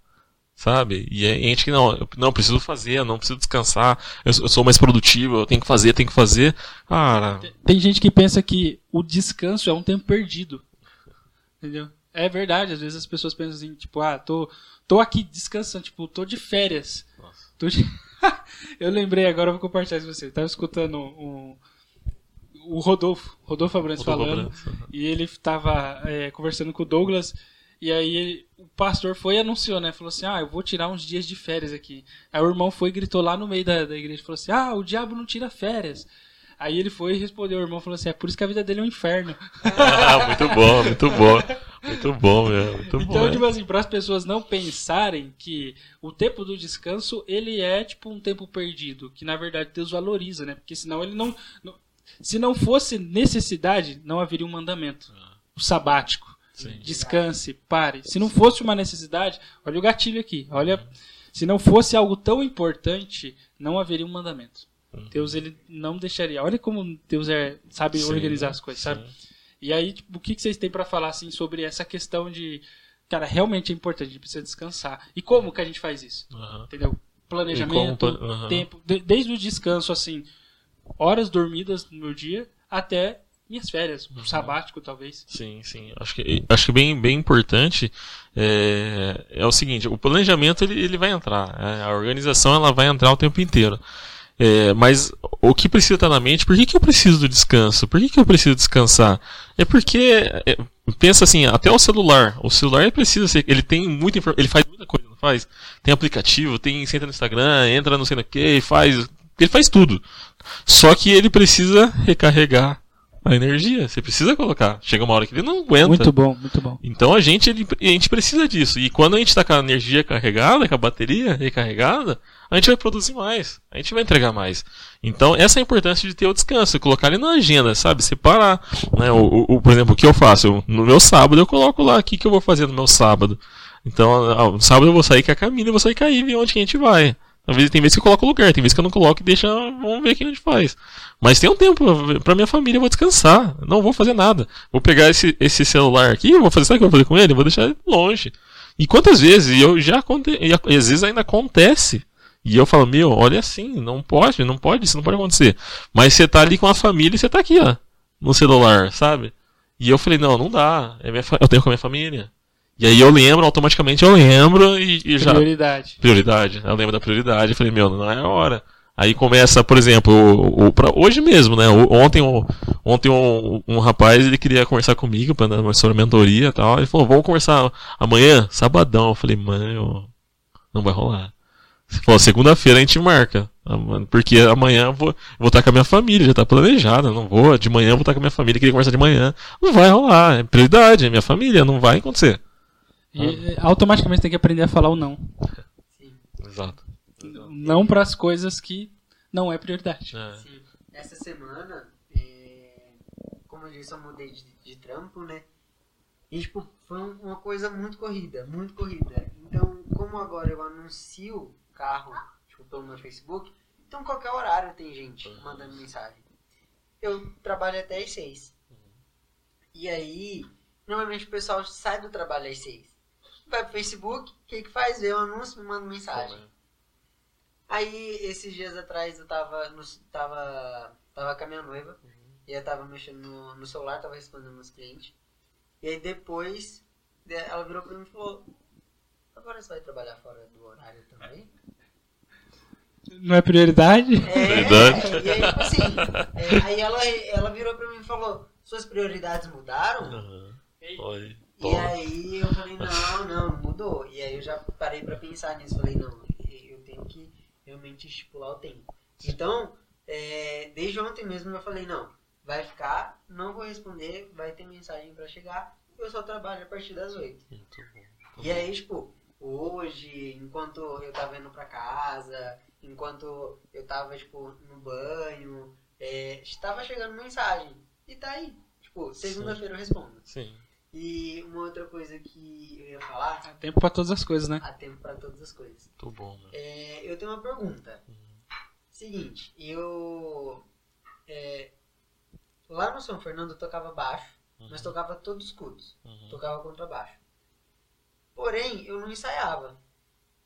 Sabe? E a gente que não, eu não preciso fazer, eu não preciso descansar, eu, sou- eu sou mais produtivo, eu tenho que fazer, tenho que fazer. Cara, Tem gente que pensa que o descanso é um tempo perdido. Entendeu? É verdade, às vezes as pessoas pensam assim, tipo, ah, tô, tô aqui descansando, tipo, tô de férias. Nossa. Tô de- *laughs* Eu lembrei agora, eu vou compartilhar isso com você. Eu tava escutando um, o Rodolfo, Rodolfo Abrantes Rodolfo falando, Abrantes, e ele tava é, conversando com o Douglas, E aí ele- o pastor foi e anunciou, né? Falou assim: Ah, eu vou tirar uns dias de férias aqui. Aí o irmão foi e gritou lá no meio da, da igreja: Falou assim: Ah, o diabo não tira férias. Aí ele foi e respondeu: O irmão falou assim: É por isso que a vida dele é um inferno. Ah, muito bom, muito bom. Muito bom, meu. Muito bom. Então, é. tipo assim, para as pessoas não pensarem que o tempo do descanso ele é tipo um tempo perdido, que na verdade Deus valoriza, né? Porque senão ele não, não- se não fosse necessidade, não haveria um mandamento. O sabático. Sim. Descanse, pare. Se não fosse uma necessidade, olha o gatilho aqui. Olha, se não fosse algo tão importante, não haveria um mandamento. Deus ele não deixaria. Olha como Deus é, sabe Sim, organizar as coisas, sabe? E aí, tipo, o que que vocês têm pra falar assim sobre essa questão de, cara, realmente é importante, a gente precisa descansar. E como que a gente faz isso? Aham. Entendeu? Planejamento, aham. tempo, de- desde o descanso assim, horas dormidas no meu dia até minhas férias, um sabático talvez. Sim, sim. Acho que, acho que bem, bem importante é, é o seguinte, o planejamento ele, ele vai entrar, é, a organização ela vai entrar o tempo inteiro. É, mas o que precisa estar na mente, por que, que eu preciso do descanso? Por que, que eu preciso descansar? É porque, é, pensa assim, até o celular, o celular ele precisa ser, ele tem muita ele faz muita coisa, não faz? Tem aplicativo, tem, você entra no Instagram, entra no sei lá o que, faz, ele faz tudo. Só que ele precisa recarregar a energia, você precisa colocar. Chega uma hora que ele não aguenta. Muito bom, muito bom. Então a gente, ele- a gente precisa disso. E quando a gente está com a energia carregada, com a bateria recarregada, a gente vai produzir mais. A gente vai entregar mais. Então essa é a importância de ter o descanso, colocar ele na agenda, sabe? Separar. Né? O, o- por exemplo, o que eu faço? Eu- no meu sábado eu coloco lá o que, que eu vou fazer no meu sábado. Então, no sábado eu vou sair com a Camila e vou sair com a Ivy onde que a gente vai. Talvez tem vezes que eu coloco o lugar, tem vezes que eu não coloco e deixa, vamos ver o que a gente faz. Mas tem um tempo pra- minha família, eu vou descansar. Não vou fazer nada. Vou pegar esse, esse celular aqui, vou fazer, sabe o que eu vou fazer com ele? Vou deixar ele longe. E quantas vezes, eu já e às vezes ainda acontece. E eu falo, meu, olha assim, não pode, não pode, isso não pode acontecer. Mas você tá ali com a família e você tá aqui, ó, no celular, sabe? E eu falei, não, não dá. É minha eu tenho com a minha família. E aí eu lembro, automaticamente eu lembro e, e já. Prioridade. Prioridade. Eu lembro da prioridade. Eu falei, meu, não é a hora. Aí começa, por exemplo, o, o- hoje mesmo, né? O- ontem, o- ontem um, um rapaz ele queria conversar comigo para dar uma sobre mentoria e tal. Ele falou, vamos conversar amanhã, sabadão. Eu falei, mano, não vai rolar. Ele falou, segunda-feira a gente marca. Ah, Porque amanhã eu vou, eu vou estar com a minha família, já tá planejado. Não vou, de manhã eu vou estar com a minha família, queria conversar de manhã. Não vai rolar, é prioridade, é minha família, não vai acontecer. E eh, automaticamente tem que aprender a falar o não. Sim, Exato. Não para as coisas que não é prioridade. É. sim. Essa semana, é, como eu disse, eu mudei de, de trampo, né? E, tipo, foi um- uma coisa muito corrida, muito corrida. Então, como agora eu anuncio carro, tipo, pelo meu Facebook, então qualquer horário tem gente mandando mensagem. Eu trabalho até às seis. E aí, normalmente o pessoal sai do trabalho às seis. Vai pro Facebook, o que que faz? Vê o anúncio, me manda mensagem. Aí, esses dias atrás, eu tava, no, tava, tava com a minha noiva. E eu tava mexendo no, no celular, tava respondendo nos clientes. E aí, depois, de- ela virou pra mim e falou: Agora você vai trabalhar fora do horário também? Não é prioridade? É, Verdade. e aí, tipo assim, é, aí ela, ela virou pra mim e falou: Suas prioridades mudaram? Oi. E aí eu falei, não, não, mudou. E aí eu já parei pra pensar nisso. Falei, não, eu tenho que realmente estipular o tempo. Então, é, desde ontem mesmo eu falei, não, vai ficar, não vou responder, vai ter mensagem pra chegar, eu só trabalho a partir das 8. Muito bom. E aí, tipo, hoje, enquanto eu tava indo pra casa, enquanto eu tava, tipo, no banho, é, estava chegando mensagem. E tá aí. Tipo, segunda-feira eu respondo. Sim. E uma outra coisa que eu ia falar, Há tempo para todas as coisas, né? há tempo pra todas as coisas. Muito bom, né? É, eu tenho uma pergunta. Seguinte, eu. é, lá no São Fernando eu tocava baixo, mas tocava todos os cultos. Uhum. Tocava contrabaixo. Porém, eu não ensaiava.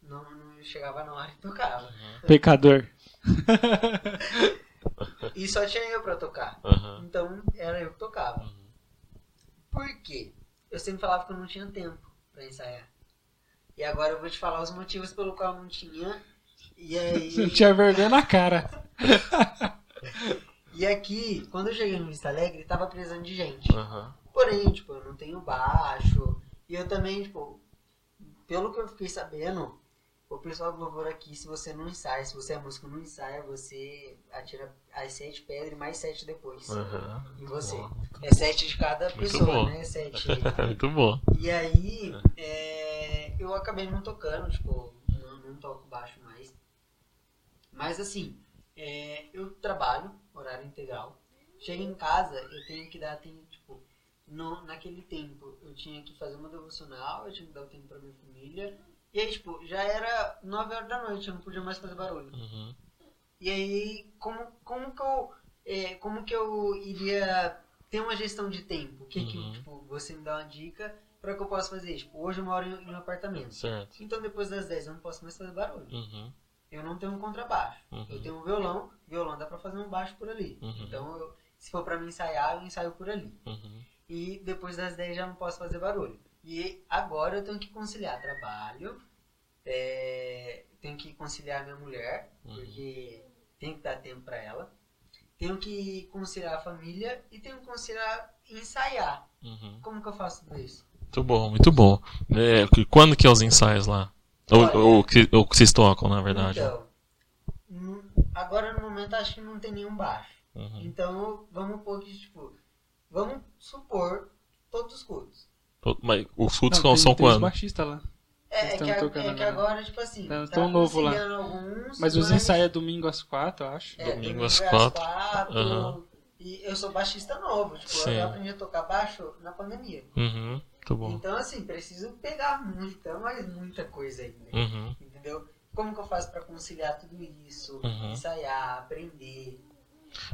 Não, não chegava na hora e tocava. Pecador. *laughs* E só tinha eu pra tocar. Aham. Então era eu que tocava. Uhum. Por quê? Eu sempre falava que eu não tinha tempo pra ensaiar. E agora eu vou te falar os motivos pelo qual eu não tinha. E aí. *laughs* Não tinha vergonha na cara. *laughs* E aqui, quando eu cheguei no Vista Alegre, tava precisando de gente. Aham. Porém, tipo, eu não tenho baixo, E eu também, tipo, pelo que eu fiquei sabendo, o pessoal do louvor aqui, se você não ensaia, se você é músico não ensaia, você atira as sete pedras e mais sete depois. Aham. Em você. Bom. É sete de cada Muito pessoa, bom. né? Sete. *laughs* Muito bom. E aí, é, eu acabei não tocando, tipo, não, não toco baixo mais. Mas assim, é, eu trabalho, horário integral. Chego em casa, eu tenho que dar tempo, tipo, no, naquele tempo eu tinha que fazer uma devocional, eu tinha que dar o tempo pra minha família. E aí, tipo, já era 9 horas da noite, eu não podia mais fazer barulho. Uhum. E aí, como, como que eu. é, como que eu iria ter uma gestão de tempo? O que, que Uhum. tipo, você me dá uma dica para que eu possa fazer? Tipo, hoje eu moro em, um apartamento. Certo. Então depois das 10 eu não posso mais fazer barulho. Uhum. Eu não tenho um contrabaixo. Uhum. Eu tenho um violão, violão dá pra fazer um baixo por ali. Uhum. Então, eu- se for pra mim ensaiar, eu ensaio por ali. Uhum. E depois das 10 já não posso fazer barulho. E agora eu tenho que conciliar trabalho, é, tenho que conciliar minha mulher, Uhum. porque tenho que dar tempo pra ela. Tenho que conciliar a família e tenho que conciliar ensaiar. Uhum. Como que eu faço tudo isso? Muito bom, muito bom. É, quando que é os ensaios lá? Ou, Olha- ou, que, ou que vocês tocam, na verdade? Então, agora no momento acho que não tem nenhum baixo. Uhum. Então, vamos pôr que, tipo, vamos supor todos os cultos. Mas os cultos Não, são, tem, tem os quando? baixistas lá. É, é que, tão a- tocando é que agora. tipo assim, Tá- tá tão novo lá. alguns, Mas os ensaios é domingo às quatro, eu acho. é, domingo às quatro. quatro, Aham. E eu sou baixista novo, tipo, Sim. eu aprendi a tocar baixo na pandemia. Uhum. Muito bom. Então, assim, preciso pegar muita, mas muita coisa ainda. Uhum. Entendeu? Como que eu faço pra conciliar tudo isso? Uhum. Ensaiar, aprender.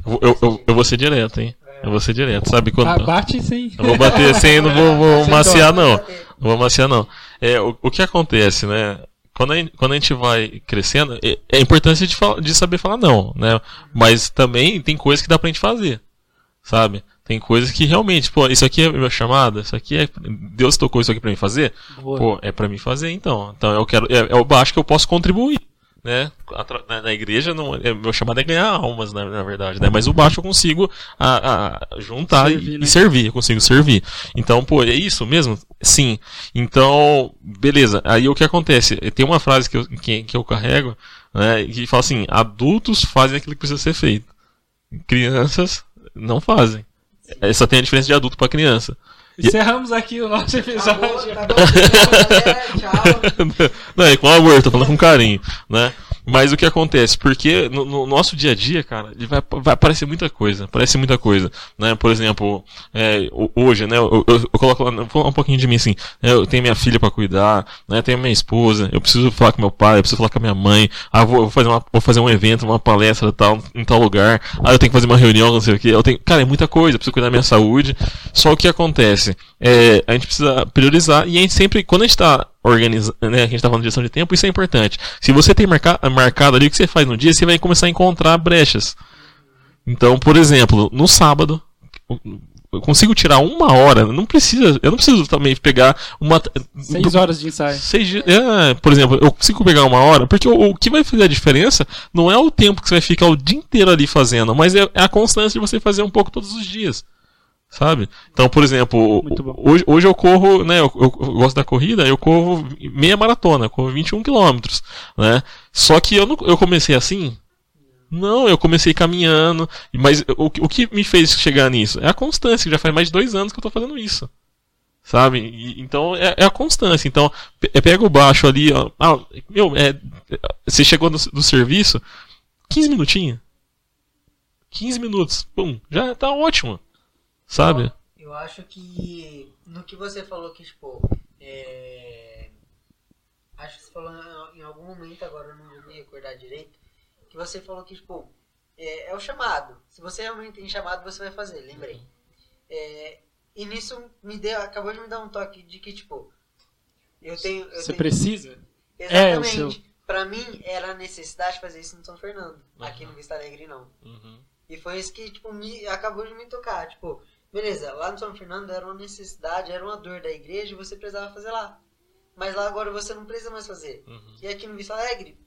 Eu, eu, eu, eu vou ser direto, hein? Eu vou ser direto. Sabe quando. Ah, bate sim. Eu vou bater sem, não vou, vou maciar, dó. não. Não vou maciar, não. É, o, o que acontece, né? Quando a, gente, quando a gente vai crescendo, é, é a importância de, de saber falar não, né? Mas também tem coisas que dá pra gente fazer, sabe? Tem coisas que realmente, pô, isso aqui é meu chamado, isso aqui é. Deus tocou isso aqui pra mim fazer? Boa. Pô, é pra mim fazer então. Então eu quero. É, eu acho que eu posso contribuir. Né? Na, igreja, não, é, meu chamado é ganhar almas, na, na verdade, né? Mas o baixo eu consigo a, a- juntar e- Servir, e, né? servir, eu consigo servir. Então, pô, é isso mesmo? Sim. Então, beleza. Aí o que acontece? Tem uma frase que eu, que, que eu carrego, né? Que fala assim: adultos fazem aquilo que precisa ser feito. Crianças não fazem. Essa tem a diferença de adulto para criança. Encerramos aqui o nosso Acabou, episódio. acabou, galera, tchau. *laughs* Não, é com amor, tô falando com carinho, né? Mas o que acontece? Porque no, no nosso dia a dia, cara, ele vai, vai aparecer muita coisa, aparece muita coisa, né? Por exemplo, é, ho- hoje, né? Eu, eu, eu coloco lá, vou falar um pouquinho de mim assim, eu tenho minha filha pra cuidar, né? Tenho minha esposa, eu preciso falar com meu pai, eu preciso falar com a minha mãe, ah, vou, vou fazer uma, vou fazer um evento, uma palestra tal, em tal lugar, ah, eu tenho que fazer uma reunião, não sei o que, eu tenho, cara, é muita coisa, eu preciso cuidar da minha saúde. Só o que acontece? É, a gente precisa priorizar e a gente sempre, quando a gente tá organizando, né, a gente tá falando de gestão de tempo, isso é importante. Se você tem marca, marcado ali o que você faz no dia, você vai começar a encontrar brechas. Então, por exemplo, no sábado, eu consigo tirar uma hora, não precisa, eu não preciso também pegar uma Seis horas de ensaio. Seis. É, por exemplo, eu consigo pegar uma hora, porque o, o que vai fazer a diferença não é o tempo que você vai ficar o dia inteiro ali fazendo, mas é, é a constância de você fazer um pouco todos os dias. Sabe? Então, por exemplo, hoje, hoje eu corro, né? Eu, eu- gosto da corrida, eu corro meia maratona, eu corro 21 quilômetros, né? Só que eu, não, eu comecei assim. Não, eu comecei caminhando, mas o, que- o que me fez chegar nisso? É a constância, que já faz mais de dois anos que eu tô fazendo isso. Sabe? E- então é, é a constância. Então, pe- pega o baixo ali, ó. Ah, meu, é, você chegou do, do serviço, 15 minutinhos. 15 minutos. Pum, já tá ótimo. Sabe? Eu acho que no que você falou que, tipo, é... acho que você falou em algum momento, agora eu não vou me recordar direito, que você falou que, tipo, é, é o chamado. Se você realmente tem chamado, você vai fazer, lembrei. É, e nisso me deu, acabou de me dar um toque de que, tipo, eu tenho. Eu Você tenho precisa? É, o exatamente. seu. Pra mim, era a necessidade de fazer isso no São Fernando. Uhum. Aqui no Vista Alegre, não. Uhum. E foi isso que, tipo, me, acabou de me tocar. Tipo, beleza, lá no São Fernando era uma necessidade, era uma dor da igreja e você precisava fazer lá. Mas lá agora você não precisa mais fazer. Uhum. E aqui no Vista Alegre,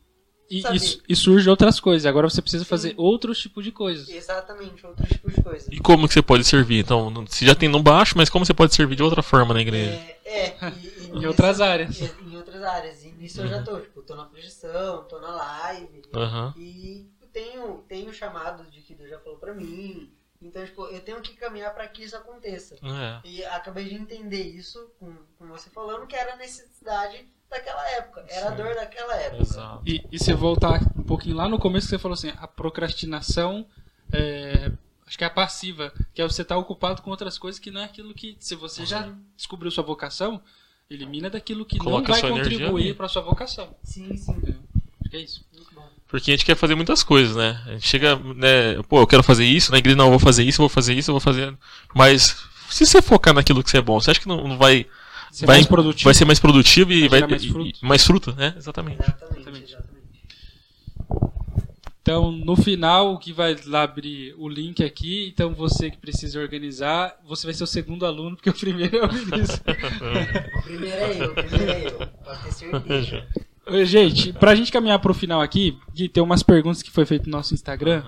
E, e, e surge outras coisas. Agora você precisa fazer Sim. outros tipos de coisas. Exatamente, outros tipos de coisa. E como que você pode servir? Então, você já tem no baixo, mas como você pode servir de outra forma na igreja? É, é, e, e *laughs* Em outras áreas. Em outras áreas. E nisso eu já tô, tipo, tô na projeção, tô na live. Aham. E tenho, tenho chamados de que Deus já falou pra mim. Então, tipo, eu tenho que caminhar pra que isso aconteça. É. E acabei de entender isso com, com você falando que era a necessidade daquela época. Era a Sim. dor daquela época. Exato. E, e se voltar um pouquinho lá no começo que você falou assim, a procrastinação é, acho que é a passiva, que é você estar ocupado com outras coisas que não é aquilo que se você já descobriu sua vocação, elimina daquilo que Coloca não vai contribuir para sua vocação. Sim, sim. Acho que é isso. Muito bom. Porque a gente quer fazer muitas coisas, né? A gente chega, né? Pô, eu quero fazer isso, na igreja não, eu vou fazer isso, eu vou fazer isso, eu vou fazer. Mas se você focar naquilo que você é bom, você acha que não, não vai, Ser vai, mais produtivo. vai ser mais produtivo e Vai vai, mais fruto. e- mais fruto, né? Exatamente. Exatamente, Exatamente. exatamente. Então, no final, o que vai lá abrir o link aqui, então você que precisa organizar, você vai ser o segundo aluno, porque o primeiro é o Vinícius. *laughs* O primeiro é eu, o primeiro é eu. Pode ter certeza. *laughs* Gente, pra gente caminhar pro final aqui, Gui, tem umas perguntas que foi feito no nosso Instagram.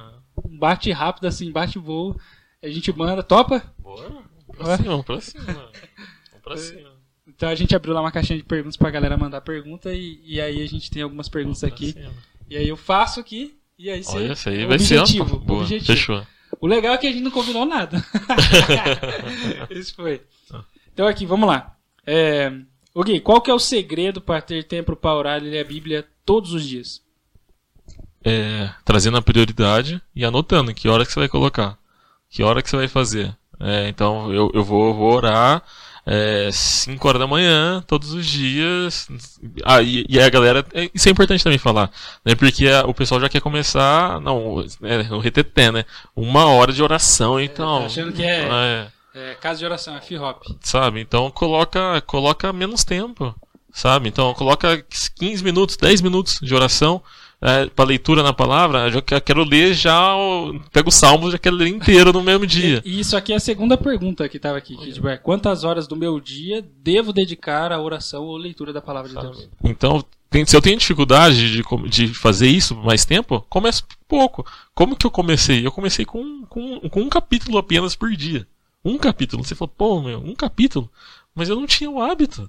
Um bate rápido, assim, bate voo. A gente manda, topa? Bora. Pra cima, pra cima. Vamos pra *laughs* cima. Então a gente abriu lá uma caixinha de perguntas pra galera mandar pergunta e, e aí a gente tem algumas perguntas Pra aqui. E aí eu faço aqui e aí você. Olha, essa aí vai ser. objetivo, uma- Boa, objetivo. fechou. O legal é que a gente não combinou nada. *laughs* Isso foi. Então aqui, vamos lá. É... ô Gui, qual que é o segredo para ter tempo para orar e ler a Bíblia todos os dias? É, trazendo a prioridade e anotando que hora que você vai colocar. Que hora que você vai fazer. É, então eu, eu vou, vou orar 5 horas da manhã, todos os dias. Ah, e, e a galera. é, Isso é importante também falar. Né, porque a- o pessoal já quer começar. Não, é, no reteté, né? Uma hora de oração, então. tá achando que é- é, É, casa de oração, é F-Hop. sabe? Então coloca, coloca menos tempo, sabe? Então coloca 15 minutos, 10 minutos de oração é, para leitura na palavra. Eu quero ler já, o- pego o salmo, já quero ler inteiro no mesmo dia. *laughs* E isso aqui é a segunda pergunta que estava aqui. Que, tipo, é, quantas horas do meu dia devo dedicar à oração ou leitura da palavra de Deus? sabe? Então, tem- se eu tenho dificuldade de, de fazer isso mais tempo, começo pouco. Como que eu comecei? Eu comecei com, com, com um capítulo apenas por dia. Um capítulo. Você falou, pô, meu, um capítulo. Mas eu não tinha o hábito.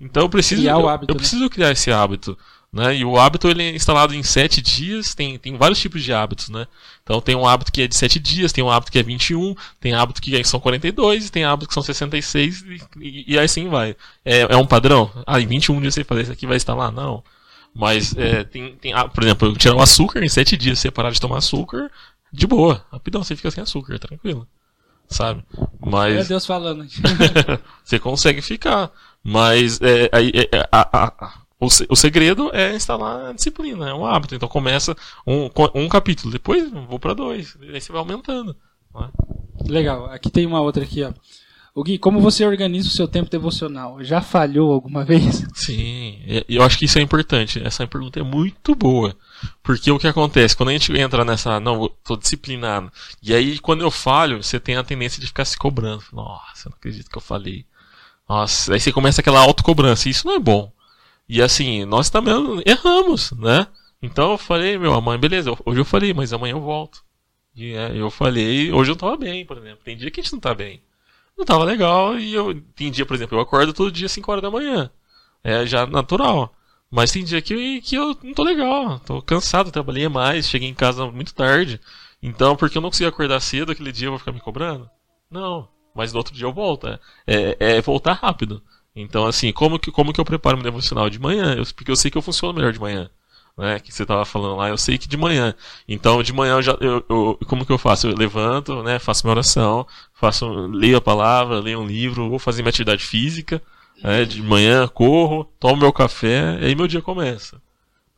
Então eu preciso, eu, hábito, eu né? preciso criar esse hábito. Né? E o hábito ele é instalado em sete dias, tem, tem vários tipos de hábitos, né? Então tem um hábito que é de sete dias, tem um hábito que é 21, tem hábito que são 42, tem hábito que são 66 e, e, e assim vai. É, é um padrão? Ah, em 21 dias você fazer isso aqui vai instalar? Não. Mas é, tem, tem, ah, por exemplo, eu tirar o açúcar em sete dias, você parar de tomar açúcar, de boa, rapidão, você fica sem açúcar, tranquilo. Sabe? É Mas Deus falando. *laughs* você consegue ficar. Mas é, aí, é, a- a- o, o segredo é instalar a disciplina, é um hábito. Então começa um, um capítulo, depois vou para dois, aí você vai aumentando. né? Legal. Aqui tem uma outra aqui, ó. O Gui, como você organiza o seu tempo devocional? Já falhou alguma *laughs* vez? Sim, eu acho que isso é importante. Essa pergunta é muito boa. Porque o que acontece? Quando a gente entra nessa. Não, tô disciplinado. E aí, quando eu falho, você tem a tendência de ficar se cobrando. Nossa, eu não acredito que eu falei. Nossa, aí você começa aquela autocobrança. Isso não é bom. E assim, nós também erramos, né? Então eu falei, meu, mãe, beleza, hoje eu falei, mas amanhã eu volto. E é, eu falei, hoje eu tava bem, por exemplo. Tem dia que a gente não tá bem. Não tava legal e eu. Tem dia, por exemplo, eu acordo todo dia às 5 horas da manhã. É já natural. Mas tem dia que, que eu não tô legal. Tô cansado, trabalhei mais, cheguei em casa muito tarde. Então, porque eu não consegui acordar cedo, aquele dia eu vou ficar me cobrando? Não. Mas no outro dia eu volto. É, é, é voltar rápido. Então, assim, como que, como que eu preparo meu devocional de manhã? Eu- porque eu sei que eu funciono melhor de manhã. Né, que você tava falando lá, eu sei que de manhã. Então, de manhã eu já. Eu, eu- como que eu faço? Eu levanto, né? Faço minha oração, faço, leio a palavra, leio um livro, vou fazer minha atividade física. Né, de manhã, corro, tomo meu café, e aí meu dia começa.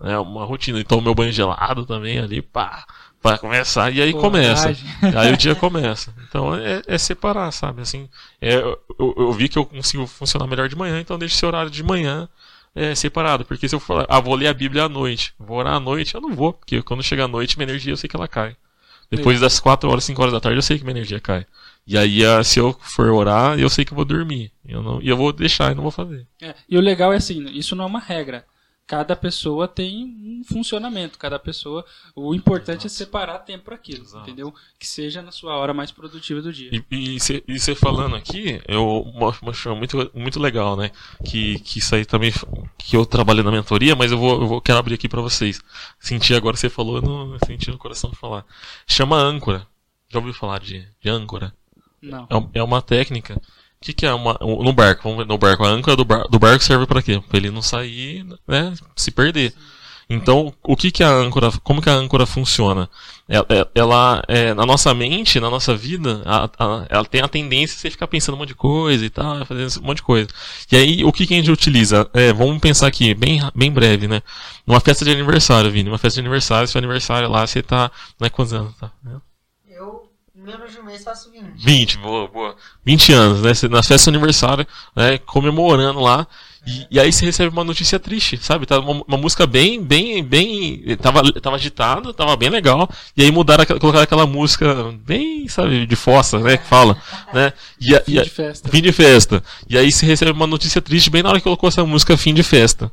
É uma rotina. E tomo meu banho gelado também ali, pá, pra começar, e aí começa. Aí o dia começa. Então é, é separar, sabe? Assim, é, eu, eu- vi que eu consigo funcionar melhor de manhã, então deixo esse horário de manhã é, separado. Porque se eu falar, ah, vou ler a Bíblia à noite, vou orar à noite, eu não vou, porque quando chega à noite, minha energia eu sei que ela cai. Depois das 4 horas, 5 horas da tarde, eu sei que minha energia cai. E aí, ah, se eu for orar, eu sei que eu vou dormir. Eu não, e eu vou deixar e não vou fazer. É, e o legal é assim, isso não é uma regra. cada pessoa tem um funcionamento, cada pessoa. O importante é Exato. separar tempo para aquilo, Exato. entendeu? Que seja na sua hora mais produtiva do dia. E você falando aqui, eu acho muito, muito legal, né? Que, que isso aí também, que eu trabalho na mentoria, mas eu vou, eu vou quero abrir aqui pra vocês. Senti agora, você falou, eu não senti no coração falar. Chama âncora. Já ouviu falar de, de âncora? Não. É É uma técnica. O que, que é uma. um- No barco, vamos ver, no barco. A âncora do, bar, do barco serve pra quê? Pra ele não sair, né? Se perder. Então, o que, que a âncora. Como que a âncora funciona? Ela, ela é, na nossa mente, na nossa vida, a- a- ela tem a tendência a você ficar pensando um monte de coisa e tal, fazendo um monte de coisa. E aí, o que, que a gente utiliza? É, vamos pensar aqui, bem, bem breve, né? Numa festa de aniversário, Vini. Uma festa de aniversário, seu aniversário lá, você tá. Né, quantos anos? Tá? Eu, menos de um mês, faço 20. 20, boa, boa. 20 anos, né? Você- Na festa de aniversário, né? Comemorando lá. E, e aí você recebe uma notícia triste, sabe? Tá uma, uma música bem, bem, bem. Tava, tava agitada, tava bem legal. E aí mudaram, colocaram aquela música bem, sabe, de fossa, né? Que fala, *laughs* né? E, a- Fim e de festa. Fim de festa. E aí você recebe uma notícia triste bem na hora que colocou essa música fim de festa.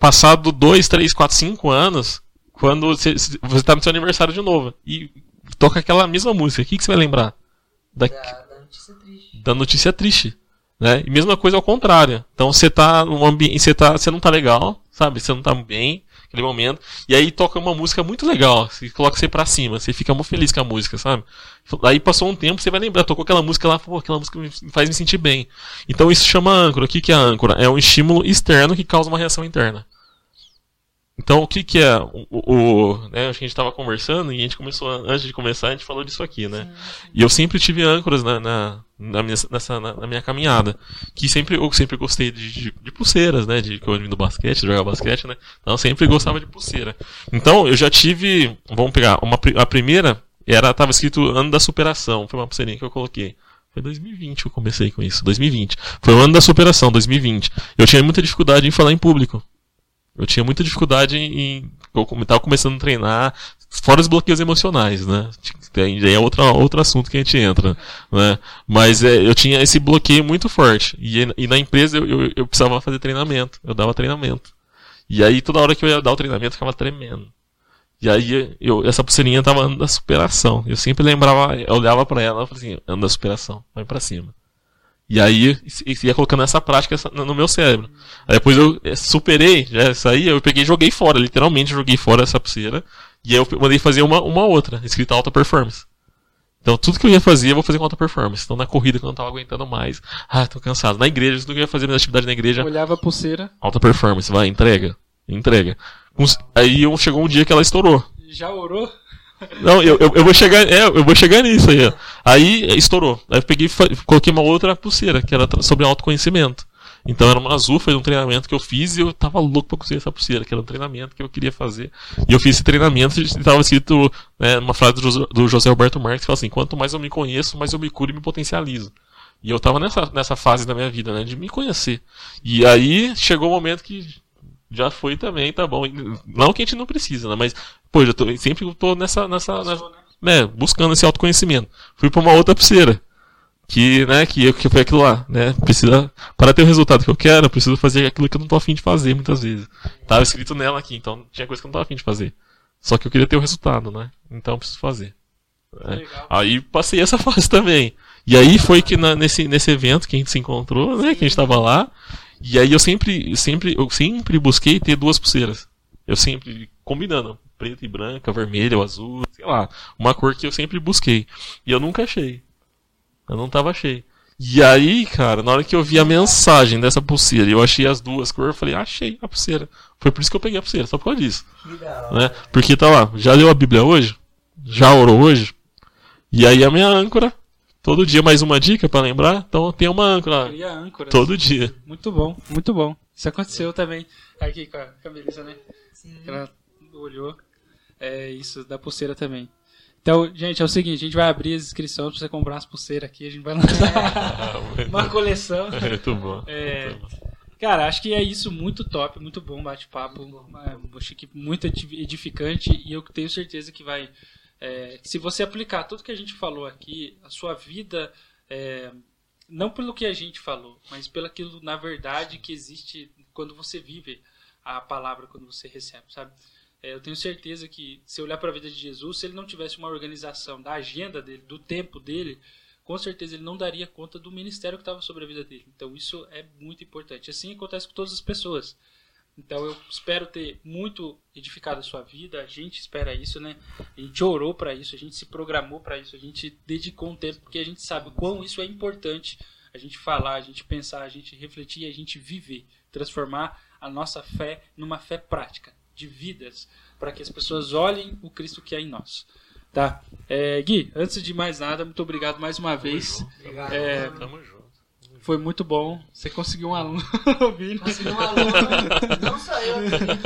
Passado 2, 3, 4, 5 anos, quando você, você tá no seu aniversário de novo. E toca aquela mesma música. O que, que você vai lembrar? Da, Da, notícia triste. da notícia triste. Né? E mesma coisa ao contrário. Então você tá num ambiente. Você, tá, você não tá legal, sabe? Você não tá bem naquele momento. E aí toca uma música muito legal. Você coloca você pra cima. Você fica muito feliz com a música, sabe? Aí passou um tempo, você vai lembrar, tocou aquela música lá, pô, aquela música faz me sentir bem. Então isso chama âncora. O que, que é âncora? É um estímulo externo que causa uma reação interna. Então o que, que é o. o- né, acho que a gente estava conversando e a gente começou, antes de começar, a gente falou disso aqui, né? E eu sempre tive âncoras na, na, na minha, nessa, na, na minha caminhada. Que sempre, eu sempre gostei de, de, de pulseiras, né? De que eu vim do basquete, de jogar basquete, né? Então eu sempre gostava de pulseira. Então eu já tive. Vamos pegar. Uma, a primeira era tava escrito ano da superação. Foi uma pulseirinha que eu coloquei. Foi 2020 que eu comecei com isso. 2020. Foi o ano da superação, 2020. Eu tinha muita dificuldade em falar em público. Eu tinha muita dificuldade em. Eu come- tava começando a treinar, fora os bloqueios emocionais, né? Aí é outra, outro assunto que a gente entra, né? Mas é, eu tinha esse bloqueio muito forte. E, e na empresa eu, eu, eu precisava fazer treinamento. Eu dava treinamento. E aí toda hora que eu ia dar o treinamento eu ficava tremendo. E aí eu, essa pulseirinha tava andando da superação. Eu sempre lembrava, eu olhava pra ela e falava assim, anda da superação, vai pra cima. E aí ia colocando essa prática no meu cérebro. Aí depois eu eh, superei, já saí, eu peguei e joguei fora, literalmente joguei fora essa pulseira. E aí eu mandei fazer uma, uma outra, escrita alta performance. Então tudo que eu ia fazer, eu vou fazer com alta performance. Então na corrida, quando eu não tava aguentando mais, ah, tô cansado. Na igreja, tudo que eu ia fazer minha atividade na igreja, Olhava a pulseira, alta performance, vai, entrega. Entrega. Aí chegou um dia que ela estourou. já orou? Não, eu, eu, eu vou chegar, é, eu vou chegar nisso aí. Aí estourou. Aí eu peguei, coloquei uma outra pulseira que era sobre autoconhecimento. Então era uma azul, foi um treinamento que eu fiz e eu tava louco pra conseguir essa pulseira, que era um treinamento que eu queria fazer. E eu fiz esse treinamento e estava escrito né, uma frase do, José- do José Roberto Marques que fala assim: quanto mais eu me conheço, mais eu me curo e me potencializo. E eu tava nessa, nessa fase da minha vida, né, de me conhecer. E aí chegou o momento que já foi também, tá bom. Não que a gente não precisa, né, mas pô, já tô, sempre tô nessa, nessa, Passou, né? né, buscando esse autoconhecimento. Fui pra uma outra pulseira. Que, né, que, que foi aquilo lá, né? Precisa, para ter o resultado que eu quero, eu preciso fazer aquilo que eu não tô afim de fazer muitas vezes. Tava escrito nela aqui, então tinha coisa que eu não tava afim de fazer. Só que eu queria ter o resultado, né? Então eu preciso fazer. É. Aí passei essa *laughs* fase também. E aí foi que na- nesse, nesse evento que a gente se encontrou, né? Que a gente tava lá. E aí eu sempre, sempre, eu sempre busquei ter duas pulseiras. Eu sempre combinando, preta e branca, vermelha ou azul, sei lá, uma cor que eu sempre busquei. E eu nunca achei. Eu não tava cheio. E aí, cara, na hora que eu vi a mensagem dessa pulseira e eu achei as duas cores, eu falei, achei a pulseira. Foi por isso que eu peguei a pulseira, só por causa disso. Né? Porque tá lá, já leu a Bíblia hoje? Já orou hoje? E aí a minha âncora, todo dia mais uma dica pra lembrar, então tem uma âncora Cria âncora. todo dia. Muito bom, muito bom. Isso aconteceu também aqui com a, com a Melissa, né? Sim. Ela olhou. É isso, da pulseira também. Então, gente, é o seguinte, a gente vai abrir as inscrições pra você comprar umas pulseiras aqui, a gente vai lançar *laughs* uma coleção. Muito bom. É, Muito bom. Cara, acho que é isso, muito top, muito bom bate-papo, é, achei que muito edi- edificante e eu tenho certeza que vai, é, se você aplicar tudo que a gente falou aqui, a sua vida, é, não pelo que a gente falou, mas pelo aquilo na verdade que existe quando você vive a palavra quando você recebe, sabe? É, eu tenho certeza que se olhar para a vida de Jesus, se ele não tivesse uma organização da agenda dele, do tempo dele, com certeza ele não daria conta do ministério que estava sobre a vida dele. Então isso é muito importante. Assim acontece com todas as pessoas. Então eu espero ter muito edificado a sua vida. A gente espera isso, né? A gente orou para isso, a gente se programou para isso, a gente dedicou um tempo porque a gente sabe o quão isso é importante. A gente falar, a gente pensar, a gente refletir, a gente viver, transformar a nossa fé numa fé prática de vidas, para que as pessoas olhem o Cristo que é em nós. Tá? É, Gui, antes de mais nada, muito obrigado mais uma vez. Obrigado. É, Tamo junto. foi muito bom. Você conseguiu um aluno *laughs* ouvindo. Consegui um aluno, não só eu,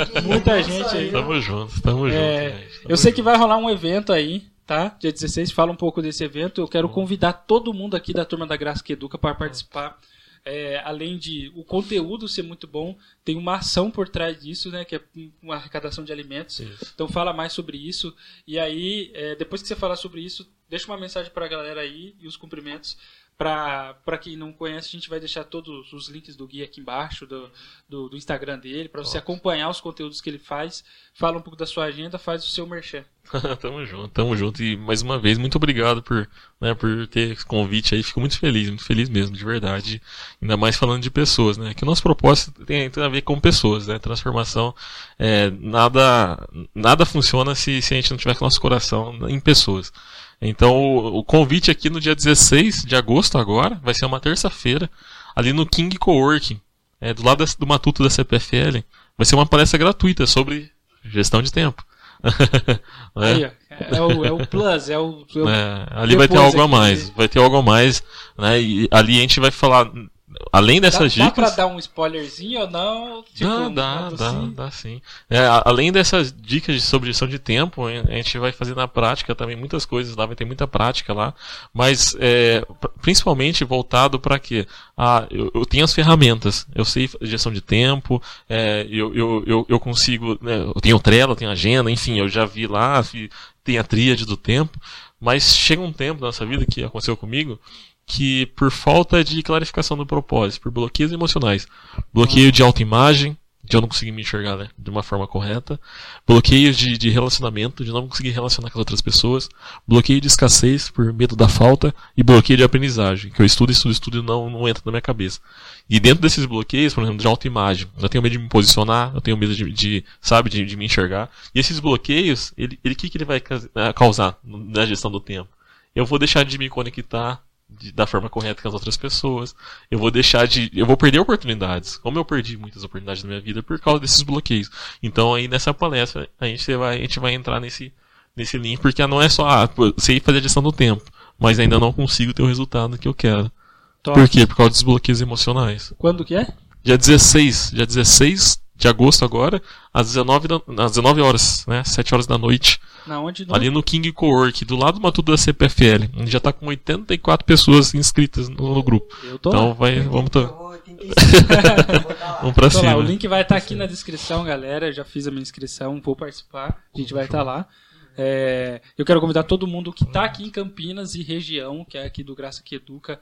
que- Muita não gente aí. Tamo junto, tamo É, junto. gente, tamo eu sei que junto. vai rolar um evento aí, tá? Dia 16, fala um pouco desse evento. Eu quero convidar todo mundo aqui da turma da Graça que Educa para participar. É, além de o conteúdo ser muito bom, tem uma ação por trás disso, né? Que é uma arrecadação de alimentos. Isso. Então fala mais sobre isso. E aí, é, depois que você falar sobre isso, deixa uma mensagem para a galera aí e os cumprimentos. Para quem não conhece, a gente vai deixar todos os links do Gui aqui embaixo, do, do, do Instagram dele, para você acompanhar os conteúdos que ele faz. Fala um pouco da sua agenda, faz o seu merchan. *laughs* tamo junto, tamo junto. E mais uma vez, muito obrigado por, né, por ter esse convite aí. Fico muito feliz, muito feliz mesmo, de verdade. Ainda mais falando de pessoas, né? Que o nosso propósito tem, tem a ver com pessoas, né? Transformação. É, nada, nada funciona se, se a gente não tiver com o nosso coração em pessoas. Então, o, o convite aqui no dia 16 de agosto agora, vai ser uma terça-feira, ali no King Coworking, é, do lado do matuto da CPFL. Vai ser uma palestra gratuita sobre gestão de tempo. *laughs* É. Aí, ó, é, o, é o plus, é o. é o- É, ali vai ter algo a aqui- mais, vai ter algo a mais, né? E ali a gente vai falar, além dá, dessas dá pra dicas. dar um spoilerzinho ou não? Tipo, Dá, dá, dá, assim? dá sim. É, além dessas dicas de sobre gestão de tempo, a gente vai fazer na prática também muitas coisas lá, vai ter muita prática lá, mas é, pr- principalmente voltado para quê? Ah, eu, eu tenho as ferramentas, eu sei gestão de tempo, é, eu, eu, eu, eu consigo, né, eu tenho Trello, eu tenho agenda, enfim, eu já vi lá, tem a tríade do tempo, mas chega um tempo na nossa vida que aconteceu comigo que por falta de clarificação do propósito, por bloqueios emocionais, bloqueio de autoimagem, de eu não conseguir me enxergar né, de uma forma correta, bloqueio de, de relacionamento, de não conseguir relacionar com as outras pessoas, bloqueio de escassez por medo da falta e bloqueio de aprendizagem, que eu estudo, estudo, estudo e não, não entra na minha cabeça. E dentro desses bloqueios, por exemplo, de autoimagem, eu tenho medo de me posicionar, eu tenho medo de, de sabe, de, de me enxergar. E esses bloqueios, ele, ele que, que ele vai eh, causar na gestão do tempo? Eu vou deixar de me conectar de- da forma correta com as outras pessoas. Eu vou deixar de. Eu vou perder oportunidades. Como eu perdi muitas oportunidades na minha vida por causa desses bloqueios. Então aí nessa palestra a gente vai, a gente vai entrar nesse, nesse link, porque não é só, ah, sei fazer a gestão do tempo, mas ainda não consigo ter o resultado que eu quero. Top. Por quê? Por causa dos bloqueios emocionais. Quando que é? Dia 16, dia 16 de agosto agora, às 19, da, às 19 horas, né? 7 horas da noite. Na onde? No... Ali no King Cowork, do lado do Matuto da CPFL. A gente já tá com 84 pessoas inscritas no, no grupo. Eu tô Então lá. vai, vamos tá, vou 85, eu vou tá lá. *laughs* vamos pra Tô lá, cima. o link vai estar aqui na descrição, galera. Eu já fiz a minha inscrição, vou participar. A gente vai estar lá. É, eu quero convidar todo mundo que está aqui em Campinas e região, que é aqui do Graça que Educa.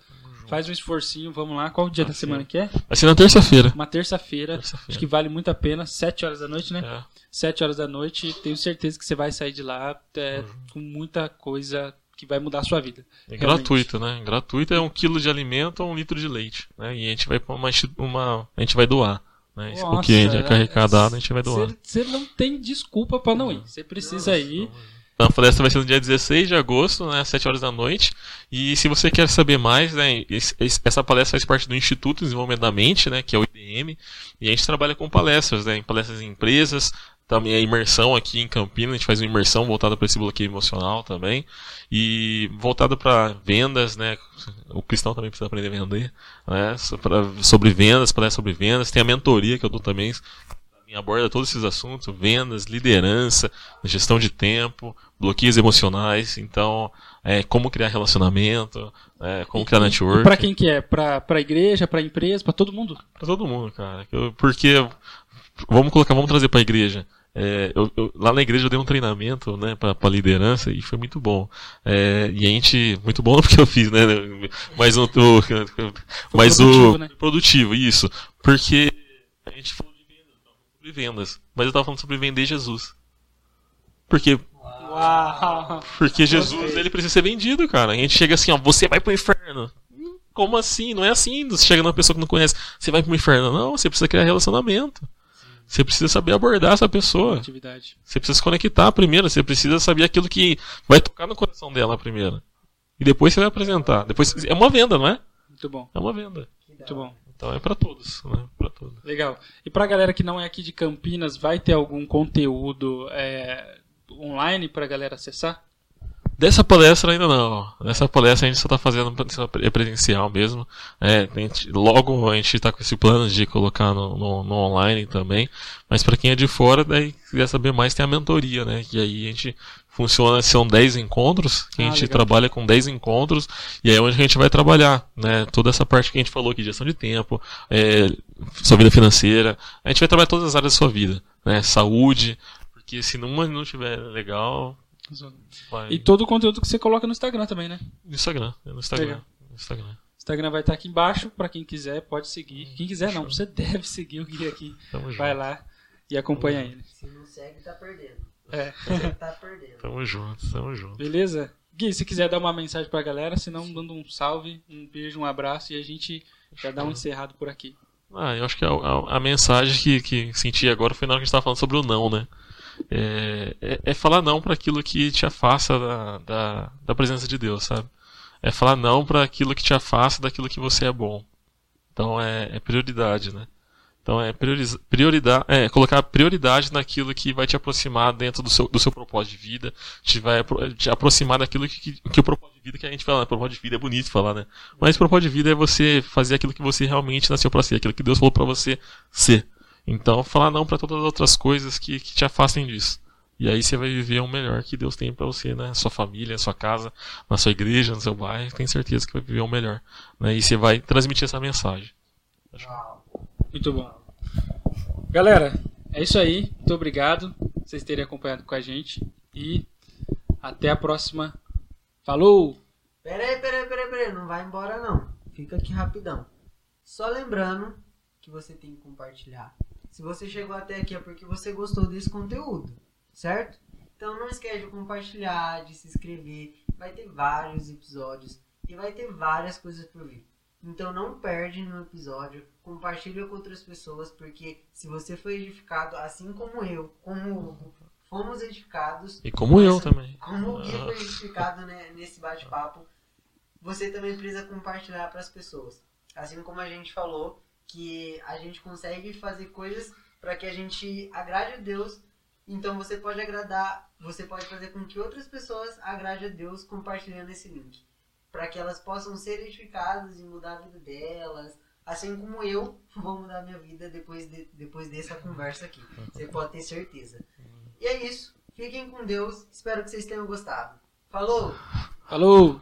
Faz um esforcinho, vamos lá. Qual o dia da semana que é? Vai ser na terça-feira. Uma terça-feira. Terça-feira. Acho que vale muito a pena. 7 horas da noite, né? É. 7 horas da noite. Tenho certeza que você vai sair de lá é, com muita coisa que vai mudar a sua vida. É Realmente. gratuito, né? Gratuito é um quilo de alimento ou um litro de leite. Né? E a gente vai uma, uma. A gente vai doar. Né? Nossa, o que a gente é é- arrecadado, a gente vai doar. Você não tem desculpa para não ir. Você precisa ir. Então, a palestra vai ser no dia 16 de agosto, né, às 7 horas da noite. E se você quer saber mais, né, essa palestra faz parte do Instituto de Desenvolvimento da Mente, né, que é o IDM. E a gente trabalha com palestras, né, em palestras em empresas, também a imersão aqui em Campinas, a gente faz uma imersão voltada para esse bloqueio emocional também. E voltada para vendas, né, o cristão também precisa aprender a vender, né, sobre vendas, palestra sobre vendas. Tem a mentoria que eu dou também, aborda todos esses assuntos, vendas, liderança, gestão de tempo, bloqueios emocionais, então, é, como criar relacionamento, é, como criar network. Para quem que é? Para a igreja, para empresa, para todo mundo? Pra todo mundo, cara. Porque, vamos colocar, vamos trazer pra igreja. É, eu- eu- lá na igreja eu dei um treinamento, né, pra liderança e foi muito bom. É, e a gente, muito bom *laughs* porque eu fiz, né, mas *laughs* o, o mas produtivo, o né? produtivo, isso, porque a gente então, sobre vendas, mas eu tava falando sobre vender Jesus. Porque Uau! porque Jesus, ele precisa ser vendido, cara. A gente chega assim, ó, você vai pro inferno. Como assim? Não é assim. Você chega numa pessoa que não conhece, você vai pro inferno. Não, você precisa criar relacionamento. Você precisa saber abordar essa pessoa. Você precisa se conectar primeiro. Você precisa saber aquilo que vai tocar no coração dela primeiro. E depois você vai apresentar. Depois é uma venda, não é? Muito bom, É uma venda. muito bom. Então é pra todos, né? Pra todos. Legal. E pra galera que não é aqui de Campinas, vai ter algum conteúdo é, online pra galera acessar? Dessa palestra ainda não. Dessa palestra a gente só tá fazendo é presencial mesmo. É, a gente- logo a gente tá com esse plano de colocar no, no- no online também. Mas para quem é de fora, daí quiser saber mais, tem a mentoria, né? E aí a gente funciona, são 10 encontros, que a Ah, gente legal. trabalha com 10 encontros, e aí é onde a gente vai trabalhar, né? Toda essa parte que a gente falou aqui, gestão de tempo, é, sua vida financeira. A gente vai trabalhar todas as áreas da sua vida, né? Saúde, porque se uma não estiver legal, vai. E todo o conteúdo que você coloca no Instagram também, né? No Instagram, é no Instagram. Legal. No Instagram. Instagram vai estar aqui embaixo, pra quem quiser, pode seguir. Quem quiser não, você *laughs* deve seguir o Gui aqui. Tamo junto. Vai lá e acompanha ele. Se não segue, tá perdendo. É. Você tá perdendo. Tamo junto, tamo junto. Beleza? Gui, se quiser dar uma mensagem pra galera, senão dando um salve, um beijo, um abraço e a gente já dá um encerrado por aqui. Ah, eu acho que a, a- a mensagem que, que senti agora foi na hora que a gente tava falando sobre o não, né? É, é, é falar não para aquilo que te afasta da, da, da presença de Deus, sabe? É falar não para aquilo que te afasta daquilo que você é bom. Então é, é prioridade, né? Então é prioridade, é colocar prioridade naquilo que vai te aproximar dentro do seu, do seu propósito de vida, te vai te aproximar daquilo que, que, que o propósito de vida que a gente fala, né? propósito de vida é bonito falar, né? Mas propósito de vida é você fazer aquilo que você realmente nasceu para ser, aquilo que Deus falou para você ser. Então, falar não para todas as outras coisas que, que te afastem disso. E aí você vai viver o melhor que Deus tem para você, né? Sua família, sua casa, na sua igreja, no seu bairro, tenho certeza que vai viver o melhor. Né? E você vai transmitir essa mensagem. Uau. Muito bom. Galera, é isso aí. Muito obrigado vocês terem acompanhado com a gente. E até a próxima. Falou! Pera aí, pera aí, pera aí, pera aí. Não vai embora não. Fica aqui rapidão. Só lembrando que você tem que compartilhar. Se você chegou até aqui é porque você gostou desse conteúdo, certo? Então não esquece de compartilhar, de se inscrever. Vai ter vários episódios e vai ter várias coisas por vir. Então não perde no episódio, compartilha com outras pessoas, porque se você foi edificado, assim como eu, como o Hugo, fomos edificados, E como eu Essa- também. como o Gui Ah. foi edificado né, nesse bate-papo, você também precisa compartilhar para as pessoas. Assim como a gente falou que a gente consegue fazer coisas para que a gente agrade a Deus, então você pode agradar, você pode fazer com que outras pessoas agradem a Deus compartilhando esse link, para que elas possam ser edificadas e mudar a vida delas, assim como eu vou mudar minha vida depois, de, depois dessa conversa aqui. Você pode ter certeza. E é isso. Fiquem com Deus. Espero que vocês tenham gostado. Falou! Falou!